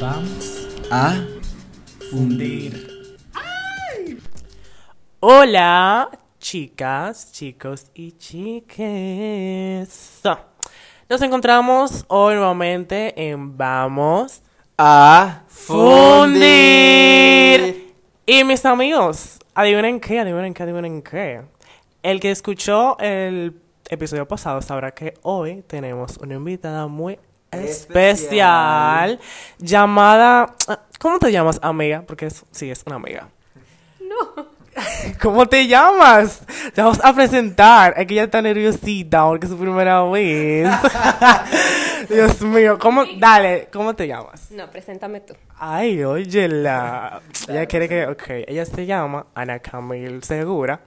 Vamos a fundir. Hola, chicas, chicos y chiques. Nos encontramos hoy nuevamente en Vamos A Fundir. Y mis amigos, adivinen qué, adivinen qué, adivinen qué. El que escuchó el episodio pasado sabrá que hoy tenemos una invitada muy especial, Especial. llamada... ¿Cómo te llamas, amiga? Porque es- sí, es una amiga. No. ¿Cómo te llamas? Te vamos a presentar. Es que ella está nerviosita porque es su primera vez. Dios mío, ¿cómo? Dale, ¿cómo te llamas? No, preséntame tú. Ay, óyela. Ella quiere que, ok, ella se llama Ana Camil Segura.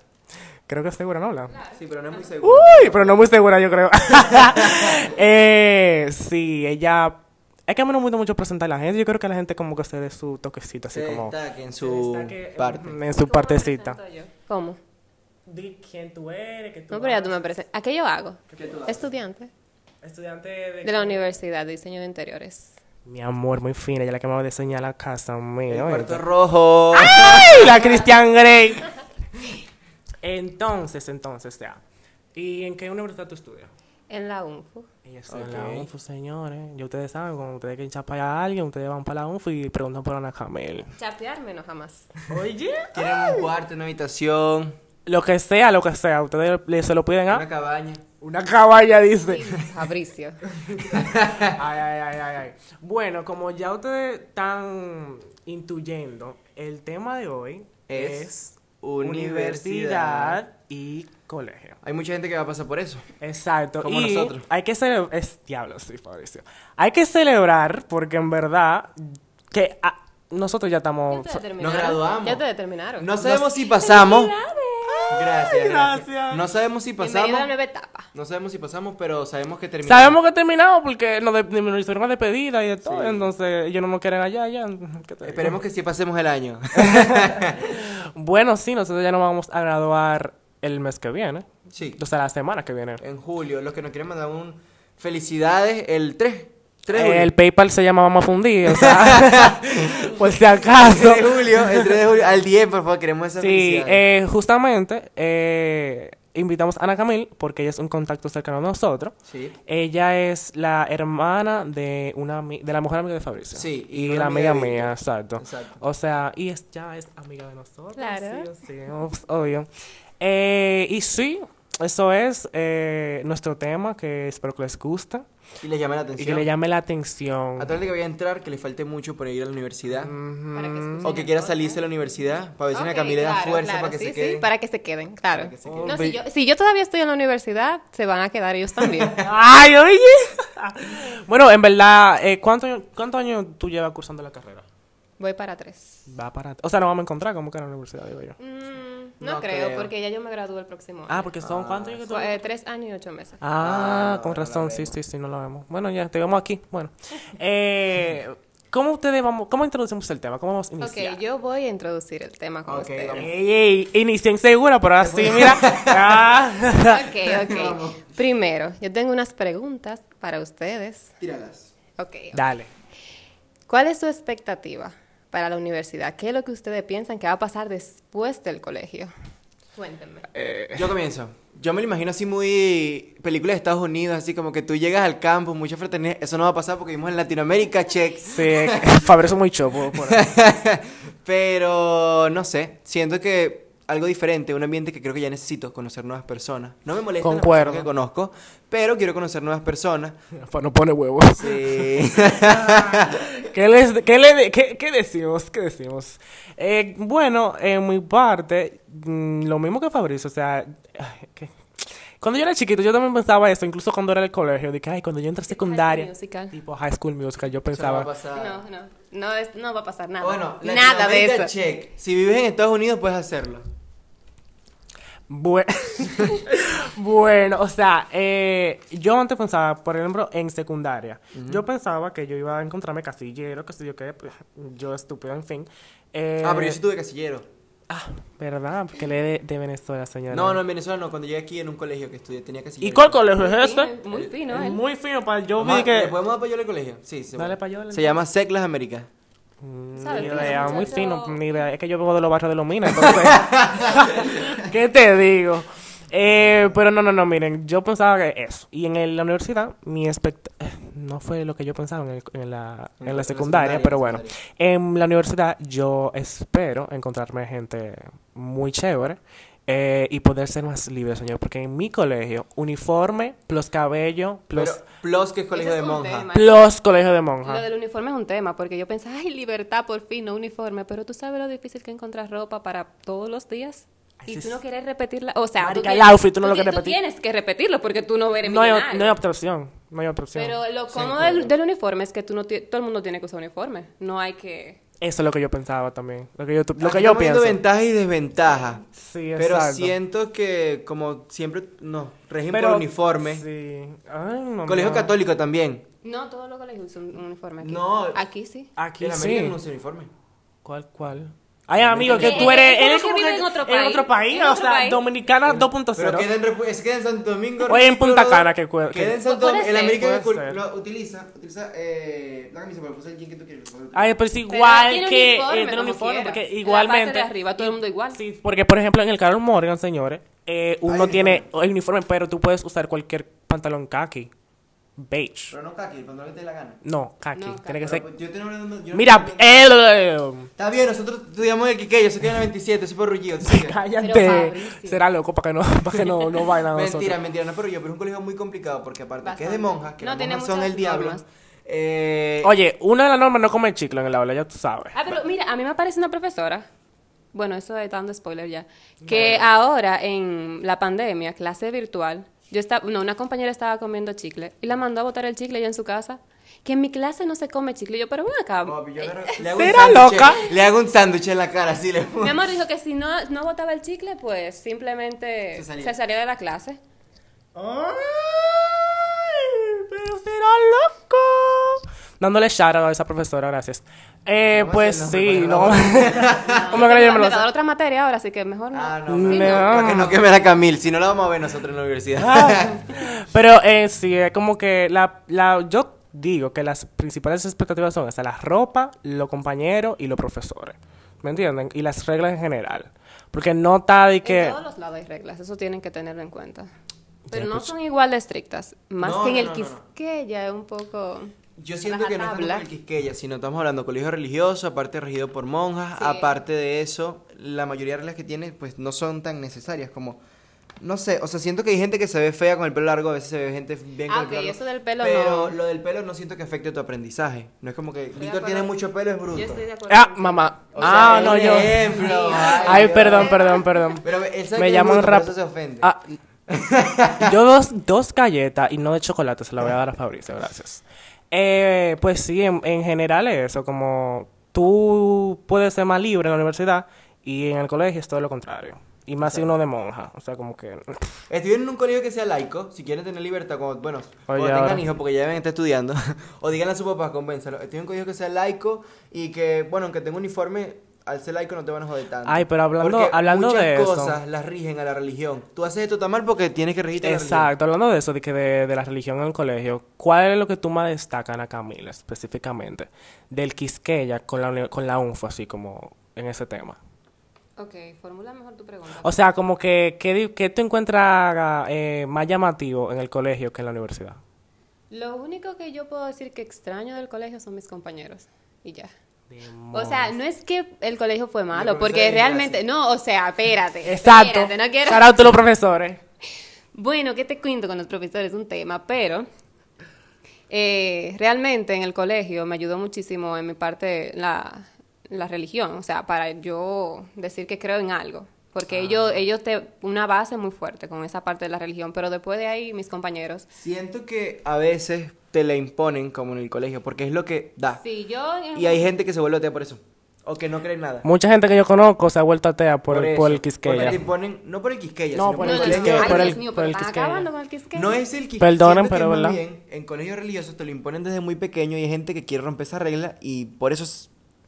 Creo que es segura, ¿no? La? Sí, pero no es muy seguro. Uy, pero no muy segura, yo creo. eh, sí, ella. Es que a mí no me gusta mucho presentar a la gente. Yo creo que la gente como que se dé su toquecito, así Se como. destaque en su destaque, parte. En su partecita. ¿Cómo? Di quién tú eres, que tú No, pero ya tú me presentas. ¿A qué yo hago? ¿Qué tú haces? Estudiante Estudiante de... de la Universidad de Diseño de Interiores. Mi amor, muy fina. Ella es la que me va a diseñar la casa El mía. cuarto rojo. ¡Ay! La Christian Grey. Entonces, entonces, ya. ¿Y en qué universidad tú estudias? En la UNFU. Ella está en la. UNFU, señores. Ya ustedes saben, cuando ustedes quieren chapar a alguien, ustedes van para la UNFU y preguntan por Ana Camel. Chapearme no jamás. Oye. Tienen un cuarto, una habitación, Lo que sea, lo que sea. Ustedes le- se lo piden a una cabaña. una caballa, dice. Fabricio. Ay, ay, ay, ay, ay. Bueno, como ya ustedes están intuyendo, el tema de hoy Es es, universidad. y colegio. Hay mucha gente que va a pasar por eso. Exacto. Como y nosotros. Hay que celebrar. Es diablo, sí, Fabricio. Hay que celebrar porque en verdad que ah, nosotros ya estamos. Ya te determinaron. Nos graduamos. Ya te determinaron. No sabemos si pasamos. Gracias, gracias. gracias. No sabemos si a pasamos. la nueva etapa. No sabemos si pasamos, pero sabemos que terminamos. Sabemos que terminamos porque nos, de, nos hicieron una despedida y de todo. Sí. Entonces ellos no nos quieren allá. ya ¿qué te digo? Esperemos que sí pasemos el año. Bueno, sí, nosotros ya nos vamos a graduar el mes que viene. Sí. O sea, la semana que viene. En julio. Los que nos quieren mandar un felicidades el 3. 3 de julio. el PayPal se llama Vamos a Fundir, o sea, por si acaso. 3 de julio, el 3 de julio, al 10, por favor, queremos esa Sí, eh, justamente eh, invitamos a Ana Camil porque ella es un contacto cercano a nosotros. Sí. Ella es la hermana de una de la mujer amiga de Fabricio. Sí, y la amiga mía, exacto. Exacto. O sea, y es, ya es amiga de nosotros. Claro. Sí, sí, ups, obvio. Eh, y sí, eso es eh, nuestro tema que espero que les guste Y le llame la y que atención. le llame la atención. A todo el que vaya a entrar, que le falte mucho para ir a la universidad. Para que O que quiera salirse de la universidad, para ver si una Ok, Camila da claro, fuerza claro, para que sí, se sí, queden. para que se queden, claro. Que se queden. No, si, yo, si yo todavía estoy en la universidad, se van a quedar ellos también. Ay, oye. bueno, en verdad, eh, ¿cuántos cuánto años tú llevas cursando la carrera? Voy para tres. Va para... O sea, no vamos a encontrar como que en la universidad, digo yo. Mm, no, No creo, creo. porque ya yo me gradúo el próximo año. Ah, porque son... ¿Cuántos años que tú... Fue, eh, tres años y ocho meses. Ah, Ah, con razón, sí, sí, sí, no lo vemos. Bueno, ya, te vemos aquí. Bueno. Eh, ¿Cómo ustedes vamos... ¿Cómo introducimos el tema? ¿Cómo vamos a iniciar? Ok, yo voy a introducir el tema con Ok, ustedes. Ey, ey, inicien segura, pero así, mira. Ah. Ok, ok. Primero, yo tengo unas preguntas para ustedes. Tíralas. Ok. Dale. ¿Cuál es su expectativa para la universidad? ¿Qué es lo que ustedes piensan que va a pasar después del colegio? Cuéntenme. Yo comienzo. Yo me lo imagino así muy película de Estados Unidos, así como que tú llegas al campo, mucha fraternidad. Eso no va a pasar porque vivimos en Latinoamérica, check. Sí, Fabrizio muy chopo. por ahí. Pero no sé, siento que algo diferente, un ambiente que creo que ya necesito conocer nuevas personas. No me molesta Concuerdo. que conozco, pero quiero conocer nuevas personas. No pone huevos. Sí. ¿Qué, les, qué, le, qué, qué decimos? ¿Qué decimos? Eh, bueno, en mi parte, mm, lo mismo que Fabricio, o sea, cuando yo era chiquito, yo también pensaba eso, incluso cuando era en el colegio, de que, ay, cuando yo entré a secundaria, High tipo High School Musical, yo Eso no va pensaba, a pasar. No, no. No, es, no va a pasar nada. Bueno, nada de eso. check. Si vives en Estados Unidos, puedes hacerlo. Bue- bueno, o sea, eh, yo antes pensaba, por ejemplo, en secundaria, yo pensaba que yo iba a encontrarme casillero, que sé yo qué, pues, yo estúpido, en fin. Eh, Ah, pero yo sí tuve casillero. Ah, ¿verdad? Porque le de, de Venezuela, señora. No, no, en Venezuela no. Cuando llegué aquí en un colegio que estudié, tenía que ¿Y cuál colegio es este? Muy fino, ¿eh? Muy fino, para yo vi que... ¿Le podemos dar payola al colegio? Sí, se Dale Se llama Seclas Américas. Mm, ¿Sabes? Ni idea, muy fino, ni idea. Es que yo vengo de los barrios de los minas, entonces. ¿Qué te digo? Eh, pero no, no, no, miren, yo pensaba que eso. Y en el- la universidad, mi expect no fue lo que yo pensaba en, el- en la, En en la- secundaria, secundaria, pero bueno. secundaria. En la universidad yo espero encontrarme gente muy chévere eh, y poder ser más libre, señor. Porque en mi colegio, uniforme, plus cabello, plus, Pero Plus que es colegio Ese de monja. tema. plus colegio de Lo monja. del uniforme es un tema, porque yo pensaba, ay, libertad, por fin, no uniforme, pero tú sabes lo difícil que es encontrar ropa para todos los días. Y tú no quieres repetirla, o sea, tú el outfit tú no lo quieres repetir. tienes que repetirlo porque tú no eres No hay, no hay otra opción. No hay otra opción. Pero lo cómodo del, del uniforme es que tú no todo el mundo tiene que usar uniforme. No hay que... Eso es lo que yo pensaba también. Lo que yo, lo que yo pienso. ventajas y desventajas. Sí, Pero exacto. siento que, como siempre, no, régimen Pero- por uniforme. Sí. Ay. Colegio católico también. No, todos los colegios usan un uniforme aquí. No. Aquí sí. Aquí en sí. América no usa uniforme. ¿Cuál, cuál? Ay, amigo, que tú eres... eh, eres como que vive en otro en país. otro país. En o sea. Dominicana Pero 2.0. queda en, Repu- se queda en Santo Domingo. O en Punta Cana, que cue- Queda en Santo Domingo. El ser. lo utiliza, utiliza eh, la camisa, pero puse el jean que tú quieres. Ay, pero es Pero igual que eh, tiene uniforme, porque En igualmente... arriba, todo el mundo igual. Sí, porque por ejemplo en el Carol Morgan, señores, eh, uno tiene el uniforme, pero tú puedes usar cualquier pantalón khaki, beige. Pero no kaki, el pantalón que te dé la gana. No, khaki, No, tiene que ser... yo tengo una- yo no- Mira, el... Está bien, nosotros estudiamos el Quiqueyo, se queda en la 27, súper rullido. Cállate. Será loco para que no, para que no, no vayan a nosotros. Mentira, mentira, no es por yo, pero es un colegio muy complicado porque aparte que es de monjas, que No, las monjas son el diablo. Eh, Oye, una de las normas no comer chicle en el aula, ya tú sabes. Ah, pero mira, a mí me parece una profesora. Bueno, eso es dando spoiler ya. Que ahora en la pandemia, clase virtual, yo estaba, no, una compañera estaba comiendo chicle y la mandó a botar el chicle ya en su casa. Que en mi clase no se come chicle. Y yo, pero ven acá. yo le hago ¿Será loca? Le hago un sándwich en la cara, así le Mi amor dijo que si no, no botaba el chicle, pues simplemente Se salía. se salía de la clase. Ay, pero será loco. Dándole shout out a esa profesora, gracias. Eh, ¿Cómo pues sí, no. ¿Cómo que me a dar otra materia ahora, así que mejor no. Ah, no, No. no, para que no queme la Camil, si no la vamos a ver nosotros en la universidad. Pero eh, sí, es como que la, la, yo digo que las principales expectativas son hasta la ropa, los compañeros y los profesores. ¿Me entienden? Y las reglas en general. Porque no está de que... En todos los lados hay reglas, eso tienen que tenerlo en cuenta. Pero no son igual de estrictas. Más No, que en no, el no, no, no. Quisqueya es un poco... Yo siento que no es tanto por Rajatabla. el Quisqueya, sino estamos hablando de colegio religioso, aparte regido por monjas, Sí. aparte de eso, la mayoría de reglas que tiene pues no son tan necesarias como no sé, o sea, siento que hay gente que se ve fea con el pelo largo, a veces se ve gente bien con Ah, el pelo ok, largo, eso del pelo pero no. lo del pelo no siento que afecte tu aprendizaje. No es como que Víctor tiene mucho pelo, es bruto. Yo estoy de acuerdo. Ah, mamá. O sea, ah, no, yo... ejemplo. Ay, perdón, perdón, perdón. Pero él sabe Me llaman rap... eso se ofende. Ah, yo dos, dos galletas y no de chocolate se la voy a dar a Fabricio, gracias. Eh, pues sí, en, en general es eso, como tú puedes ser más libre en la universidad y en el colegio es todo lo contrario. Y más si uno de monja, o sea, como que... Estudien en un colegio que sea laico, si quieren tener libertad, como, bueno, cuando tengan hijos, porque ya deben estar estudiando, o díganle a su papá, convénzalo. Estudien en un colegio que sea laico y que, bueno, aunque tenga uniforme, al ser laico no te van a joder tanto. Ay, pero hablando- Porque hablando muchas de eso. cosas las rigen a la religión. Tú haces esto tan mal porque tienes que regirte a la religión. Exacto, hablando de eso, de que de, de la religión en el colegio, ¿cuál es lo que tú más destacas, a Camila, específicamente? Del Quisqueya con la, con la UNFO, así como en ese tema. Ok, formula mejor tu pregunta. O sea, como que, ¿qué, qué tú encuentras eh, más llamativo en el colegio que en la universidad? Lo único que yo puedo decir que extraño del colegio son mis compañeros. Y ya. O sea, no es que el colegio fue malo, porque realmente... No, o sea, espérate. Exacto. espérate, no quiero... Shout out to los profesores. Bueno, ¿qué te cuento con los profesores? Es un tema, pero eh, realmente en el colegio me ayudó muchísimo en mi parte la, la religión, o sea, para yo decir que creo en algo. Porque ellos, ellos te, una base muy fuerte con esa parte de la religión, pero después de ahí mis compañeros. Siento que a veces te la imponen como en el colegio, porque es lo que da. Sí, yo... Y hay gente que se vuelve atea por eso. O que no cree en nada. Mucha gente que yo conozco se ha vuelto atea por, el, eso, por el Porque Quisqueya. te imponen, no por el Quisqueya, No, sino por el. Quisqueya, por el- mío, por el Quisqueya. el. No es el Quisqueya. Perdonen, pero ¿verdad? bien, en colegios religiosos te lo imponen desde muy pequeño y hay gente que quiere romper esa regla y por eso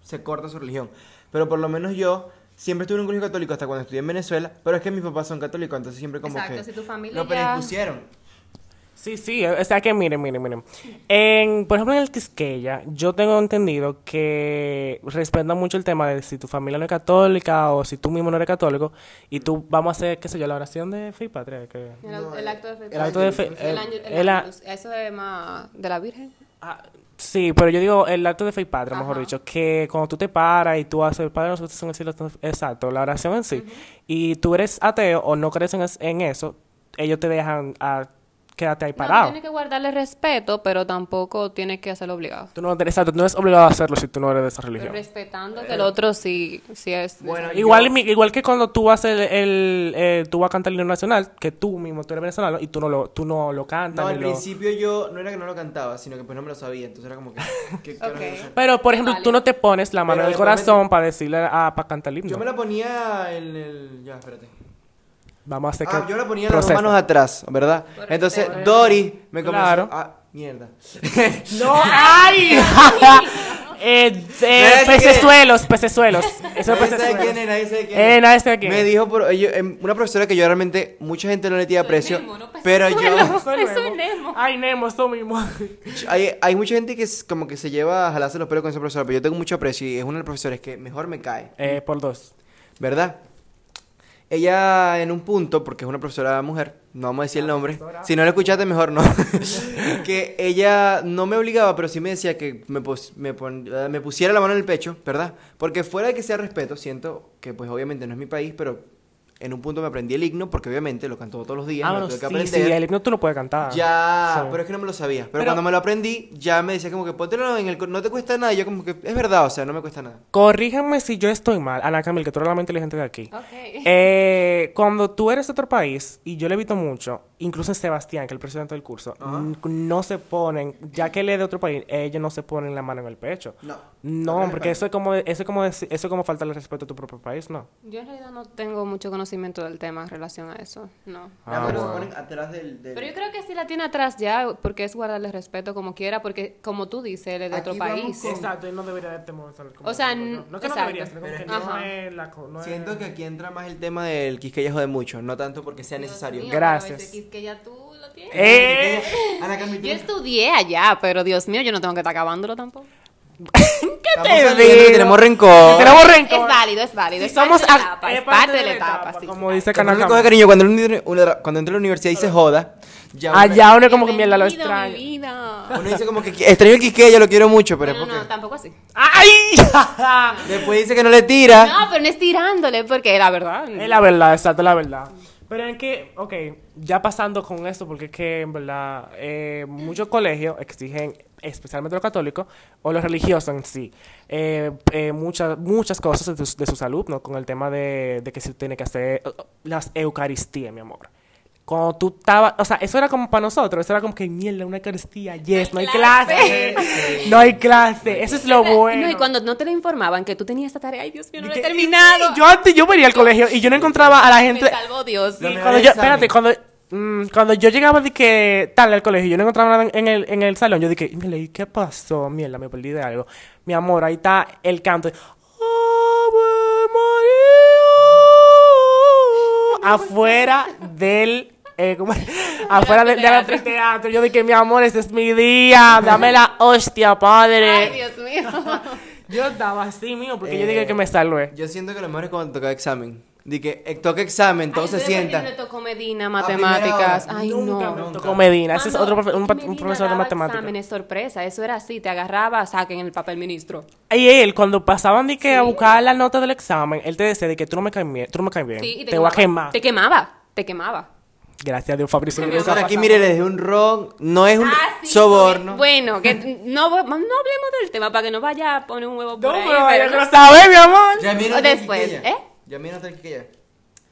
se corta su religión. Pero por lo menos yo siempre estuve en un colegio católico hasta cuando estudié en Venezuela, pero es que mis papás son católicos, entonces siempre como Exacto, que si tu familia lo ya- predispusieron. Sí, sí, o sea que miren, miren, miren. En, por ejemplo, en el Quisqueya, yo tengo entendido que respetan mucho el tema de si tu familia no es católica o si tú mismo no eres católico y tú vamos a hacer, qué sé yo, la oración de fe y patria. Que, El, No, el el- acto de fe. el acto de fe. El el- eso es más de la Virgen. ah, sí, pero yo digo el acto de fe y patria, mejor Ajá. dicho, que cuando tú te paras y tú haces el Padre nosotros en el cielo, exacto, la oración en sí, y tú eres ateo o no crees en, en eso, ellos te dejan a quedarte ahí No, parado. tienes que guardarle respeto, pero tampoco tienes que hacerlo obligado. Tú no, exacto, tú no eres obligado a hacerlo si tú no eres de esa Pero religión. respetando que el otro sí, sí es. Bueno, Igual, yo- igual que cuando tú vas el, el, eh, tú vas a cantar el himno nacional, que tú mismo tú eres venezolano y tú no lo, tú no lo cantas. No, al lo- principio yo no era que no lo cantaba, sino que pues no me lo sabía, entonces era como que... ¿qué carajo Ok. es eso? Pero, por ejemplo, Vale. tú no te pones la mano Pero en el me- corazón para decirle a, para cantar el himno. Yo me la ponía en el... Ya, espérate. Vamos a hacer Ah, que yo la ponía las dos procesa. manos atrás, ¿verdad? Por Entonces respeto. Dori me comenzó... Claro. Ah, mierda. ¡No! ¡Ay! eh, eh, pecesuelos, pecesuelos. Eso es sabe quién pecesuelos. es, nadie sabe quién Eh, es. nadie sabe quién Me es. dijo por, yo- em, una profesora que yo realmente, mucha gente no le tiene aprecio, Nemo, no pero yo... Es Nemo. Nemo. Ay, Nemo, eso mismo. Hay, hay mucha gente que es como que se lleva a jalarse los pelos con esa profesora, pero yo tengo mucho aprecio y es una de las profesores que mejor me cae, Eh, por dos. ¿verdad? Ella en un punto, porque es una profesora mujer, no vamos a decir el nombre, profesora. si no la escuchaste mejor no, que ella no me obligaba, pero sí me decía que me, pos- me, pon- eh, me pusiera la mano en el pecho, ¿verdad? Porque fuera de que sea respeto, siento que pues obviamente no es mi país, pero en un punto me aprendí el himno, porque obviamente lo canto todos los días, Ah, me lo bueno, tuve que sí, aprender. sí, el himno tú lo puedes cantar. Ya, Sí. pero es que no me lo sabía. Pero, Pero- cuando me lo aprendí, ya me decía como que póntelo en el... No te cuesta nada. Y yo como que, es verdad, o sea, no me cuesta nada. Corrígeme si yo estoy mal, Ana Camil, que tú eres la más inteligente de aquí. Ok. Eh, cuando tú eres de otro país, y yo le he visto mucho, incluso en Sebastián, que es el presidente del curso, no se ponen, ya que él es de otro país, ellos no se ponen la mano en el pecho. No. No, porque eso es como, eso es como, eso es como faltarle respeto a tu propio país, ¿no? Yo en realidad no tengo mucho conocimiento del tema en relación a eso. No. Ah, pero se bueno. ponen atrás del... del- Pero yo creo que sí la tiene atrás ya, porque es guardarle respeto como quiera, porque como tú dices, él es de otro Aquí país. con- Exacto, y no debería de temor. O sea, no, que no exacto. debería, sino como Pero que es no Ajá. es la no es- Siento que aquí entra más el tema del quisqueya jode mucho. No tanto porque sea necesario. Mío, Gracias. pero ese quis que ya tú lo tienes. ¡Eh! Yo estudié allá, pero Dios mío, yo no tengo que estar acabándolo tampoco. estamos te digo? tenemos rencor. Tenemos Es rencor. válido, es válido. Es somos parte de la a- etapa, es es parte de la etapa, sí. como dice Canacam. coge cariño, cuando, uno- uno- cuando entra a la universidad y se joda, ya uno- Allá uno como que mierda lo extraña. mi vida. uno dice como que extraño el quisqueya, lo quiero mucho, pero No, es no, porque... no, tampoco así. ¡Ay! Después dice que no le tira. No, pero no es tirándole, porque la verdad. Es la verdad, exacto, la verdad. Pero es que, ok, ya pasando con esto, porque es que, en verdad, eh, muchos colegios exigen, especialmente los católicos, o los religiosos en sí, eh, eh, muchas, muchas cosas de sus, de sus alumnos, con el tema de, de que se tiene que hacer eh, las eucaristías, mi amor. Cuando tú estabas, o sea, eso era como para nosotros, eso era como que mierda, una eucaristía, yes, no hay clase, no hay clase, eso es lo bueno. No, y cuando no te lo informaban que tú tenías esta tarea, ay Dios mío, no lo he terminado. Yo antes, yo venía al colegio y yo no encontraba a la gente... Me salvó Dios. Sí. Cuando yo, espérate, cuando, mm, cuando yo llegaba de que tal al colegio, yo no encontraba nada en el, en el salón, yo dije, mira, ¿y qué pasó? Mierda, me perdí de algo. Mi amor, ahí está el canto. Ave María. Afuera del... eh, ¿cómo es? Afuera del, del anfiteatro. anfiteatro. Yo dije, mi amor, este es mi día. Dame la hostia, padre. Ay, Dios mío. Yo estaba así, mío, porque yo Eh, dije que me salvé. Yo siento que lo mejor es cuando toca examen. De que toca examen, todo Ay, se ustedes sienta. porque Me tocó Medina, matemáticas. Ay, Nunca no. me tocó Medina. Ese es otro profe- un, un profesor de matemáticas. exámenes sorpresa, eso era así, te agarraba, saquen el papel ministro. Y él, cuando pasaban de que a buscar la nota del examen, él te decía de que tú no me caes bien, tú no me caes bien. Sí, y te, voy a quemar. Te quemaba, te quemaba. Gracias a Dios, Fabricio. no Profesor, está aquí mire, le dejé un ron. No es un Ah, sí, soborno. Bueno, que no, no hablemos del tema para que no vaya a poner un huevo No, por ahí. pero pero no- lo sabes, mi amor. Ya mira después. ¿eh? Ya mira otra quisqueya.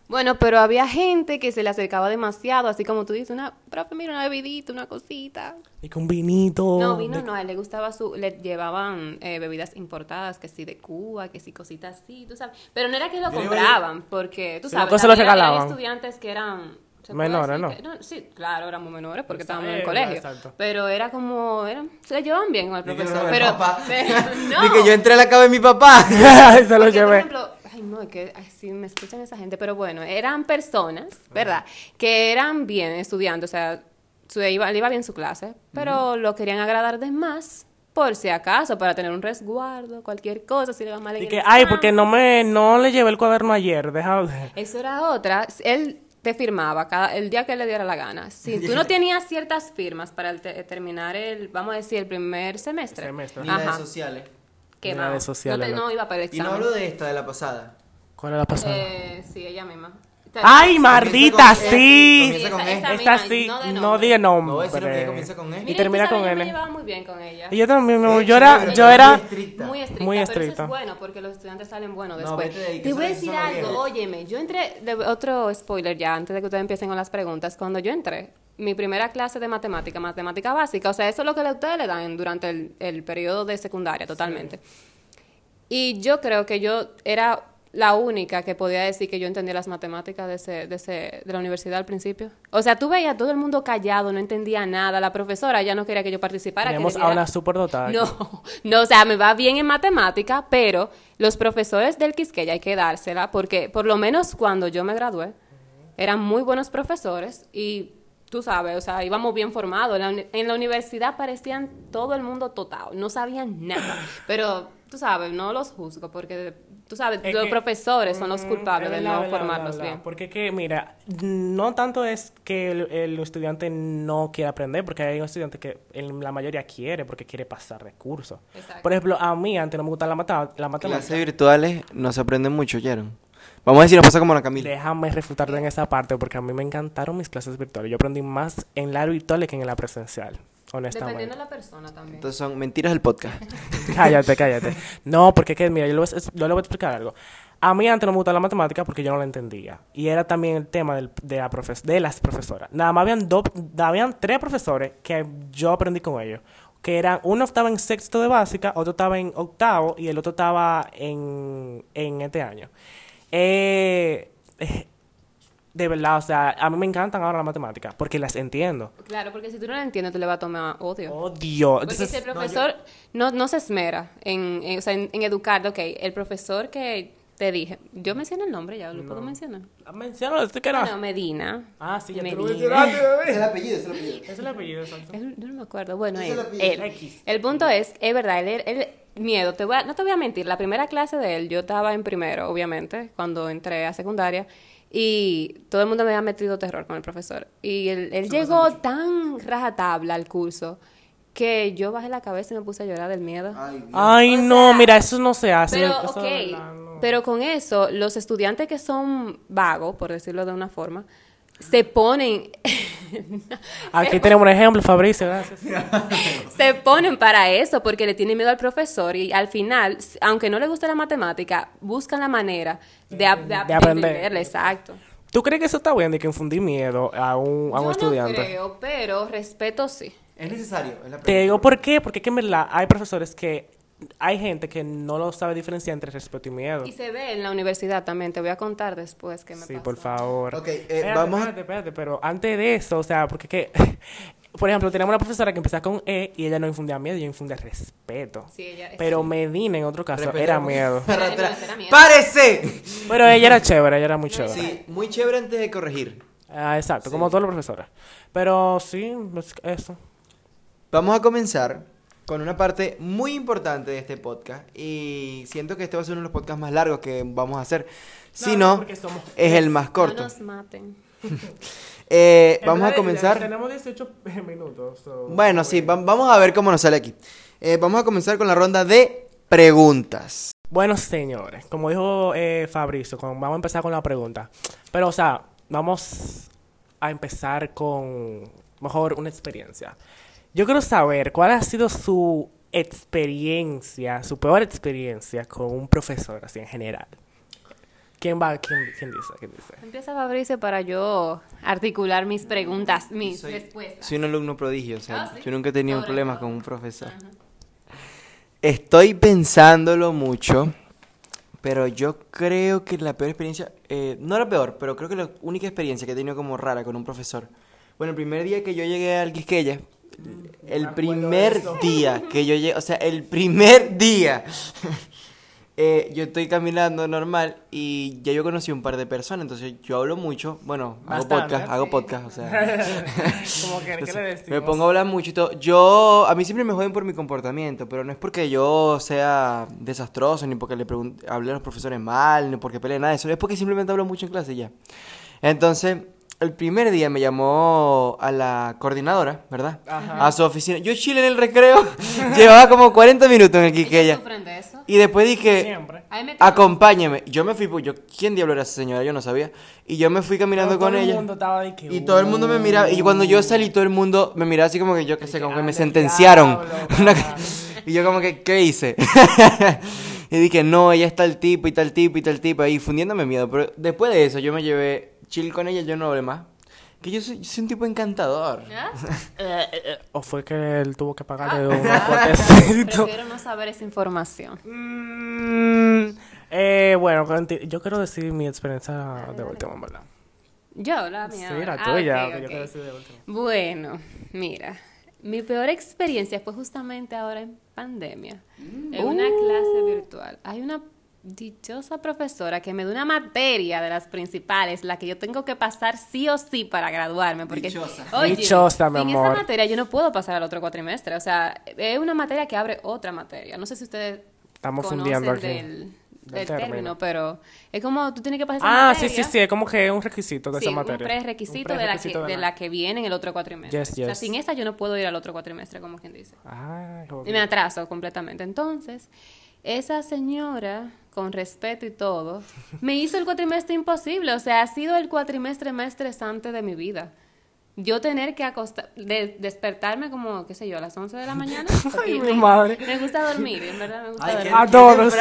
Bueno, pero había gente que se le acercaba demasiado, así como tú dices, una, profe, mira, una bebidita, una cosita. Y con vinito. No, vino de- no, a él le gustaba su, le llevaban eh, bebidas importadas, que sí de Cuba, que sí cositas así, tú sabes. Pero no era que lo Yo compraban, porque tú sabes, que se lo regalaban. estudiantes que eran ¿se puede Menores, ¿no? que- sí, claro, éramos menores porque Exacto, estábamos en el colegio. exacto. Pero era como, eran, se llevaban bien con el que profesor. pero, papá. pero no. Di que yo entré a la cama de mi papá. se lo Porque, por llevé. ejemplo, ay, Ay, no, es que ay, sí me escuchan esa gente, pero bueno, eran personas, ¿verdad? Que eran bien estudiando, o sea, su, iba, le iba bien su clase, pero lo querían agradar de más, por si acaso, para tener un resguardo, cualquier cosa, si le va mal en Y el que, ay, examen. porque no me, no le llevé el cuaderno ayer, deja Eso era otra. Él te firmaba cada, el día que le diera la gana. Si tú no tenías ciertas firmas para el te- terminar el, vamos a decir, el primer semestre. Semestre. Ni la de Ajá. sociales. De mal. sociales, no, te- no. no iba para el Y no examen. hablo de esta, de la pasada. ¿Cuál es la pasada? Eh, sí, ella misma. Ay, maldita, Comienza con E, sí. comienza con E. Esta sí, no no nombre. No nombre. comienza con E. Y Mira, termina sabes, con yo N. me llevaba muy bien con ella. Y yo también, yo era, yo muy era, estricta. Muy estricta, Muy pero estricta. eso es bueno porque los estudiantes salen buenos No, después. vete de ahí, que Te voy a decir algo, viejos. óyeme, yo entré, de otro spoiler ya, antes de que ustedes empiecen con las preguntas, cuando yo entré, mi primera clase de matemática, matemática básica, o sea, eso es lo que a ustedes le dan durante el, el periodo de secundaria, totalmente. Y yo creo que yo era la única que podía decir que yo entendía las matemáticas de, ese, de, ese, de la universidad al principio. O sea, tú veías a todo el mundo callado, no entendía nada. La profesora ya no quería que yo participara. tenemos a una superdotada. no, no, o sea, me va bien en matemática, pero los profesores del Quisqueya hay que dársela, porque por lo menos cuando yo me gradué, eran muy buenos profesores y tú sabes, o sea, íbamos bien formados. En la, uni- en la universidad parecían todo el mundo total, no sabían nada, pero tú sabes, no los juzgo, porque tú sabes, Es los que- profesores son los Mm, culpables es de no formarlos bien. Porque que, mira, no tanto es que el, el estudiante no quiera aprender, porque hay un estudiante que en la mayoría quiere, porque quiere pasar recursos. Por ejemplo, a mí antes no me gustaba la, matemática. Clases virtuales no se aprenden mucho, ¿oyeron? Vamos a decir, nos pasa como a la Camila. Déjame refutarte en esa parte, porque a mí me encantaron mis clases virtuales. Yo aprendí más en la virtual que en la presencial, honestamente. Dependiendo de la persona también. Entonces son mentiras del podcast. cállate, cállate. No, porque que, mira, yo le, voy a, yo le voy a explicar algo. A mí antes no me gustaba la matemática porque yo no la entendía. Y era también el tema del- de, la profes- de las profesoras. Nada más habían, dos, habían tres profesores que yo aprendí con ellos. Que eran, uno estaba en sexto de básica, otro estaba en octavo y el otro estaba en, en este año. Eh, eh, de verdad, o sea, a mí me encantan ahora las matemáticas porque las entiendo. Claro, porque si tú no lo entiendes, te le va a tomar odio. Odio. Porque Entonces, si el profesor no, no se esmera en, en, o sea, en, en educarte, ok, el profesor que te dije, yo mencioné el nombre ya, ¿lo puedo mencionar? menciónalo, esto que era. Medina. Ah, sí, ya te lo Medina. mencionaste, bebé. Es el apellido, es el apellido. Es el apellido, exacto. Yo no me acuerdo. Bueno, Ese él, es el apellido. él. X. El punto es, es verdad, él, él- miedo, te voy a- no te voy a mentir, la primera clase de él, yo estaba en primero, obviamente, cuando entré a secundaria, y todo el mundo me había metido terror con el profesor. Y él, él llegó tan rajatabla al curso que yo bajé la cabeza y me puse a llorar del miedo. Ay, Dios. Ay, O no, sea, mira, eso no se hace. Pero, eso ok, de verdad, no. pero con eso, los estudiantes que son vagos, por decirlo de una forma, se ponen, Aquí tenemos un ejemplo, Fabricio, gracias. se ponen para eso porque le tienen miedo al profesor y al final, aunque no le guste la matemática, buscan la manera de, De aprender. exacto. ¿Tú crees que eso está bien de que infundir miedo a un, a un Yo estudiante? no creo, pero respeto sí. Es necesario. Es la Te digo por qué, porque que en verdad hay profesores que hay gente que no lo sabe diferenciar entre respeto y miedo. Y se ve en la universidad también, te voy a contar después qué me Sí, pasó. por favor. Ok, eh, Espérate, vamos espérate, espérate, pero antes de eso, o sea, porque que, por ejemplo, tenemos una profesora que empieza con E y ella no infundía miedo, ella infundía respeto. Sí, ella- Pero Medina, en otro caso, era miedo. ¡Párese! Pero ella era chévere, ella era muy chévere. Sí, muy chévere antes de corregir. Ah, exacto, como todos los profesores. Pero sí, pues, eso. Vamos a comenzar con una parte muy importante de este podcast. Y siento que este va a ser uno de los podcasts más largos que vamos a hacer. Si No, no, somos es el más No corto. nos maten. Eh, vamos a comenzar. Tenemos 18 minutos. so- Bueno, sí, va- vamos a ver cómo nos sale aquí. Eh, vamos a comenzar con la ronda de preguntas. Bueno, señores, como dijo eh, Fabricio, con- vamos a empezar con la pregunta. Pero, o sea, vamos a empezar con, mejor, una experiencia. Yo quiero saber cuál ha sido su experiencia, su peor experiencia con un profesor, así en general. ¿Quién va? ¿Quién, quién dice? ¿Quién dice? Empieza Fabricio para yo articular mis preguntas, mis Soy- respuestas. Soy un alumno prodigio, o sea, Ah, ¿sí? yo nunca he tenido Sobre problemas todo. con un profesor. Estoy pensándolo mucho, pero yo creo que la peor experiencia, eh, no la peor, pero creo que la única experiencia que he tenido como rara con un profesor. Bueno, el primer día que yo llegué al Quisqueya, el primer día que yo llegué, o sea, el primer día eh, yo estoy caminando normal y ya yo conocí un par de personas, entonces yo hablo mucho, bueno, hago podcast, hago podcast, o sea. Como que, ¿qué le decimos? me pongo a hablar mucho y todo. Yo, a mí siempre me joden por mi comportamiento, pero no es porque yo sea desastroso, ni porque le hable a los profesores mal, ni porque pelee nada de eso. Es porque simplemente hablo mucho en clase y ya. Entonces, el primer día me llamó a la coordinadora, ¿verdad? Ajá. A su oficina. Yo chile en el recreo. Llevaba como 40 minutos en el ¿Y qué Quiqueya. Y después dije, Siempre. Me acompáñeme. Yo me fui, pues yo, ¿quién diablo era esa señora? Yo no sabía. Y yo me fui caminando Pero todo con el ella. mundo estaba de que, Y todo el mundo me miraba. Y cuando yo salí, todo el mundo me miraba así como que yo, qué sé, como que me anda el sentenciaron. diablo, y yo, como que, ¿qué hice? y dije, no, ella está el tipo y tal tipo y tal tipo. Ahí fundiéndome miedo. Pero después de eso, yo me llevé chill con ella. Yo no hablé más. Que yo soy, yo soy un tipo encantador. ¿Ah? Eh, eh, eh, o fue que él tuvo que pagarle Ah. un aportecito. Prefiero no saber esa información. Mm, eh, bueno, yo quiero decir mi experiencia de último, en ¿verdad? Yo, la mía. Sí, la Ah, tuya, ok, que yo ok. quiero decir de último. Bueno, mira, mi peor experiencia fue justamente ahora en pandemia, en una Uh. clase virtual. Hay una dichosa profesora que me da una materia de las principales, la que yo tengo que pasar sí o sí para graduarme, porque Dichosa. oye, Dichosa, mi sin amor. esa materia yo no puedo pasar al otro cuatrimestre, o sea, es una materia que abre otra materia. No sé si ustedes Estamos conocen fundiendo aquí. del, del del término. término, pero es como tú tienes que pasar esa Ah, sí, materia. sí, sí, es como que es un requisito de Sí, esa materia. un prerequisito, Un de, la que, prerequisito de la que viene en el otro cuatrimestre. Yes, O sea, yes. sin esa yo no puedo ir al otro cuatrimestre, como quien dice. Ay, Y me atraso completamente. Entonces, esa señora, con respeto y todo, me hizo el cuatrimestre imposible. O sea, ha sido el cuatrimestre más estresante de mi vida. Yo tener que acostar, de- despertarme como, qué sé yo, a las 11 de la mañana. Ay, mi me, madre. Me gusta dormir, en verdad me gusta Ay, dormir. qué- A todos.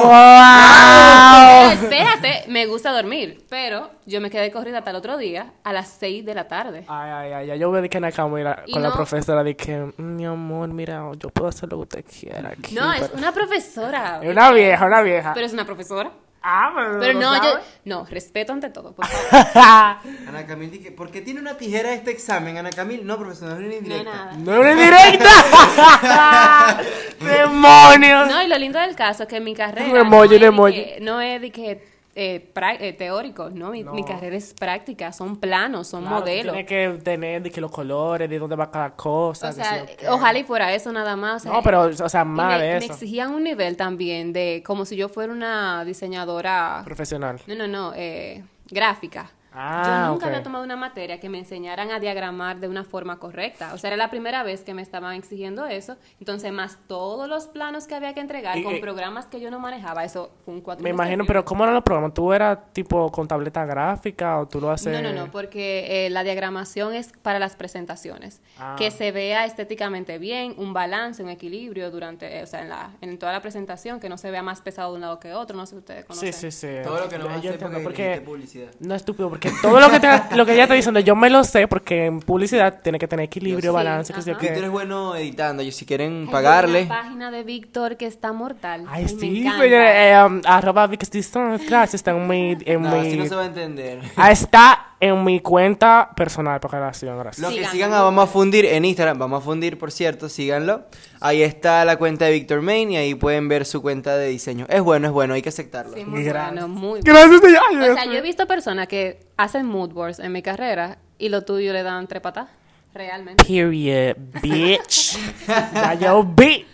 ¡Wow! Pero espérate, me gusta dormir, pero yo me quedé corrida hasta el otro día a las 6 de la tarde. Ay, ay, ay, yo me dije en la cama mira, Y con la no- profesora, dije, "Mm, mi amor, mira, yo puedo hacer lo que usted quiera aquí. No, es pero- una profesora. Es una vieja, una vieja. Pero es una profesora. Ah, pero, Pero ¿lo no, yo. No, respeto ante todo, por favor. Ana Camil, dije, ¿por qué tiene una tijera este examen, Ana Camil? No, profesor, no es una No, indirecta. ¡No es una indirecta! ¡Demonios! No, y lo lindo del caso es que mi carrera. Un emoji, no, es de que- no es de que. Eh, eh, teórico, no mi, mi carrera es práctica, son planos, son Claro, modelos. Tienes que tener de que los colores, de dónde va cada cosa. O sea, ojalá y fuera eso nada más. No, pero, o sea, más me, de me eso. exigían un nivel también de como si yo fuera una diseñadora Profesional. No, no, no, eh, gráfica. Ah, Yo nunca ok. había tomado una materia que me enseñaran a diagramar de una forma correcta. O sea, era la primera vez que me estaban exigiendo eso. Entonces, más todos los planos que había que entregar Y- con y- programas que yo no manejaba, eso fue un cuatro Me imagino, pero ¿cómo eran los programas? ¿Tú eras tipo con tableta gráfica o tú lo haces...? No, no, no, porque eh, la diagramación es para las presentaciones. Ah. Que se vea estéticamente bien, un balance, un equilibrio durante, eh, o sea, en, la, en toda la presentación, que no se vea más pesado de un lado que otro. No sé si ustedes conocen. Sí, sí, sí. Todo lo que no porque, porque publicidad. No estúpido, porque todo lo que, te- lo que ella está diciendo, yo me lo sé, porque en publicidad tiene que tener equilibrio, Sí, balance, que yo ajá. Víctor es bueno editando, y si quieren Hay pagarle. una página de Víctor que está mortal. Ay, sí, encanta. señores, eh, um, arroba Distance, gracias, está en mi... En No, mi así no se va a entender. Ah, está en mi cuenta personal, para relación, gracias. Los que sigan a Vamos a. Fundir en Instagram, Vamos a Fundir, por cierto, síganlo. Ahí está la cuenta de Víctor Main y ahí pueden ver su cuenta de diseño. Es bueno, es bueno, hay que aceptarlo. Sí, muy Gracias. bueno, muy bueno. Gracias, señor. O sea, yo he visto personas que hacen mood boards en mi carrera y lo tuyo le dan tres patas. Realmente. Period, bitch. ya yo vi.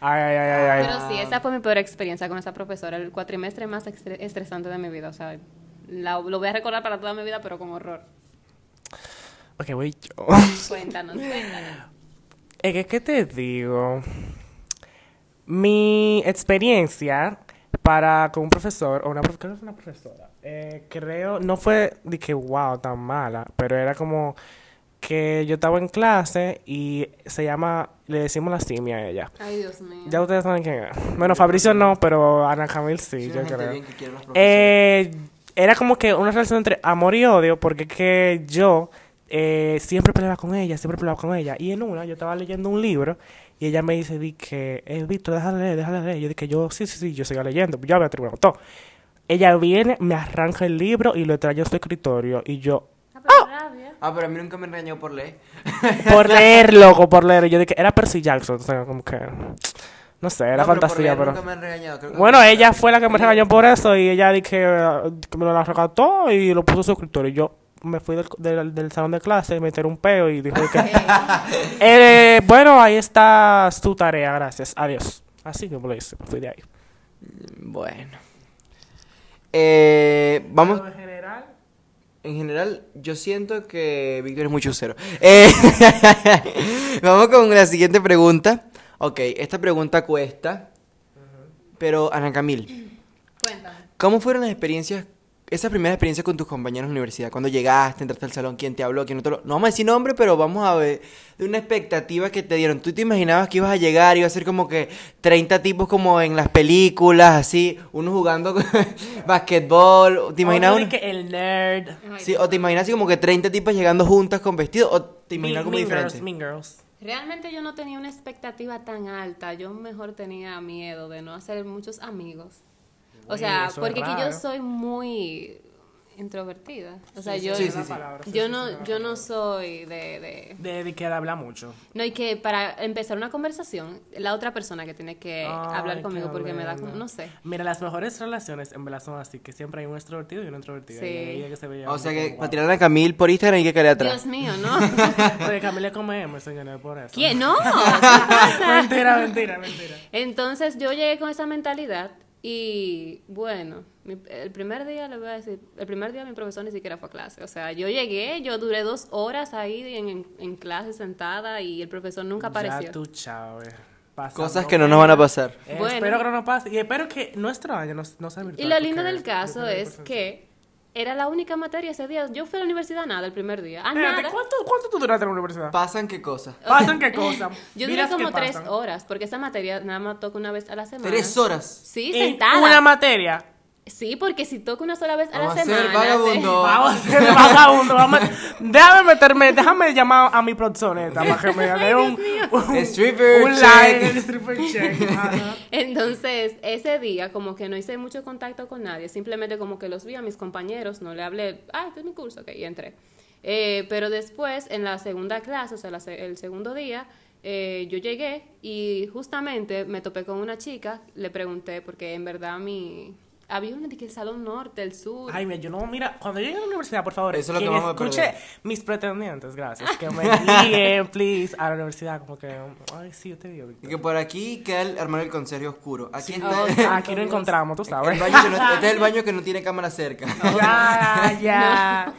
Ay, ay, ay, ay, ay. Pero sí, esa fue mi peor experiencia con esa profesora. El cuatrimestre más estre- estresante de mi vida. O sea, la- lo voy a recordar para toda mi vida, pero con horror. Ok, voy yo. Cuéntanos, cuéntanos. Es que, ¿qué te digo? Mi experiencia para con un profesor, o una, prof- creo que fue una profesora, eh, creo, no fue de que wow, tan mala, pero era como que yo estaba en clase y se llama, le decimos la simia a ella. Ay, Dios mío. Ya ustedes saben quién es. Bueno, Fabricio no, pero Ana Camil sí, Sí, yo creo. bien que profesores. Eh, era como que una relación entre amor y odio, porque es que yo eh, siempre peleaba con ella, siempre peleaba con ella. Y en una, yo estaba leyendo un libro y ella me dice, di que, eh, Víctor, déjale leer, déjale leer. Yo dije, yo, sí, sí, sí, yo sigo leyendo. Yo había terminado todo. Ella viene, me arranca el libro y lo trae a su escritorio. Y yo, Ah, pero rabia. Ah, pero a mí nunca me engañó por leer. por leer, loco, por leer. Yo dije, era Percy Jackson, o sea, como que... No sé, era No, fantasía, pero... nunca me han regañado, creo que- Bueno, ella fue la que me regañó por eso y ella dije que me lo regató y lo puso en su escritorio. Y yo me fui del, del, del salón de clase y me tiré un peo y dijo que... eh, bueno, ahí está tu tarea, gracias, adiós. Así que me lo hice, me fui de ahí. Bueno. Eh, vamos... en general... En general, yo siento que Víctor es muy chusero. Eh, vamos con la siguiente pregunta. Ok, esta pregunta cuesta. Pero, Ana Camil, Cuéntame. ¿cómo fueron las experiencias, esas primeras experiencias con tus compañeros en la universidad? Cuando llegaste, entraste al salón, quién te habló, quién no te habló. No vamos a decir nombre, pero vamos a ver de una expectativa que te dieron. ¿Tú te imaginabas que ibas a llegar y iba a ser como que 30 tipos como en las películas, así, uno jugando basquetbol? ¿Te imaginabas? una- que el nerd. Sí, o te imaginas así como que 30 tipas llegando juntas con vestidos, o te imaginas muy mean diferente. Girls, Mean Girls. Realmente yo no tenía una expectativa tan alta. Yo mejor tenía miedo de no hacer muchos amigos. O sea, porque que yo soy muy introvertida. O sea, Sí, yo, sí, sí, palabra, yo no, yo no soy de, de- De, de que habla mucho. No, y que para empezar una conversación, la otra persona que tiene que Ay, hablar conmigo porque me da como, no sé. Mira, las mejores relaciones en verdad son así, que siempre hay un extrovertido y un introvertido. Sí. Y es que se veía O sea como, que wow. para tirar a Camil por Instagram hay que caer atrás. Dios mío, ¿no? Porque Camila come M, señores, por eso. ¿Quién? No, ¿qué pasa? mentira, mentira, mentira. Entonces yo llegué con esa mentalidad y bueno, mi- el primer día le voy a decir, el primer día mi profesor ni siquiera fue a clase. O sea, yo llegué, yo duré dos horas ahí en, en- en clase sentada y el profesor nunca apareció. Ya tú, chao, eh. Cosas que no nos van a pasar. Eh, Bueno. Espero que no nos pase. Y espero que nuestro año no, no sea Y virtual. lo lindo del caso es que era la única materia ese día. Yo fui a la universidad nada el primer día. Ah, Espérate, nada. ¿cuánto, ¿Cuánto tú duraste en la universidad? ¿Pasan qué cosas? ¿Pasan qué cosas? Yo duré como tres pasan. horas, porque esa materia nada más toca una vez a la semana. Tres horas. Sí, En sentada. Una materia. Sí, porque si toca una sola vez a Vamos la a ser semana. vagabundo. Vamos a ser vagabundo. Vamos a- Déjame meterme, déjame llamar a mi proxoneta para que me dé un, un, Stripper un check. el stripper check. Ajá. Entonces, ese día como que no hice mucho contacto con nadie, simplemente como que los vi a mis compañeros, no le hablé, ah, este es mi curso, ok, y entré. Eh, pero después, en la segunda clase, o sea, la el segundo día, eh, yo llegué y justamente me topé con una chica, le pregunté, porque en verdad mi... Había una de que el Salón Norte, el Sur. Ay, mira, yo no, mira, cuando llegue a la universidad, por favor, Eso es lo que vamos a escuche perder. mis pretendientes, gracias, que me guíen, please, a la universidad, como que, ay, sí, yo te digo, Y que por aquí queda el armario del conserje oscuro. Aquí Sí, está aquí lo encontramos, tú el sabes. baño que no- este es el baño que no tiene cámara cerca. Ya, ya.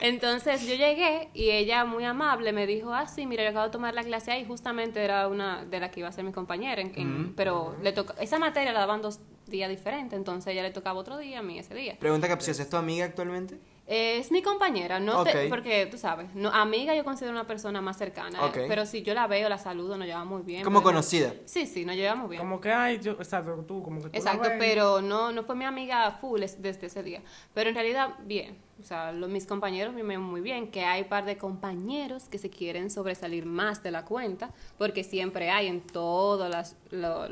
Entonces yo llegué y ella muy amable me dijo, ah, sí, mira, yo acabo de tomar la clase ahí, justamente era una de las que iba a ser mi compañera, en- en- pero le toca, esa materia la daban dos días diferentes, entonces ella le tocaba otro día, a mí ese día. Pregunta capciosa, ¿es tu amiga actualmente? Eh, es mi compañera, no te- porque tú sabes, no, amiga yo considero una persona más cercana, eh, pero si yo la veo, la saludo, nos llevamos muy bien. Como pero- conocida. Sí, sí, nos llevamos bien. Como que, ay, yo, exacto, tú, como que tú la Exacto, ves. pero no, no fue mi amiga full es- desde ese día. Pero en realidad, bien. O sea, los, mis compañeros me ven muy bien, que hay par de compañeros que se quieren sobresalir más de la cuenta, porque siempre hay en todas las, lo-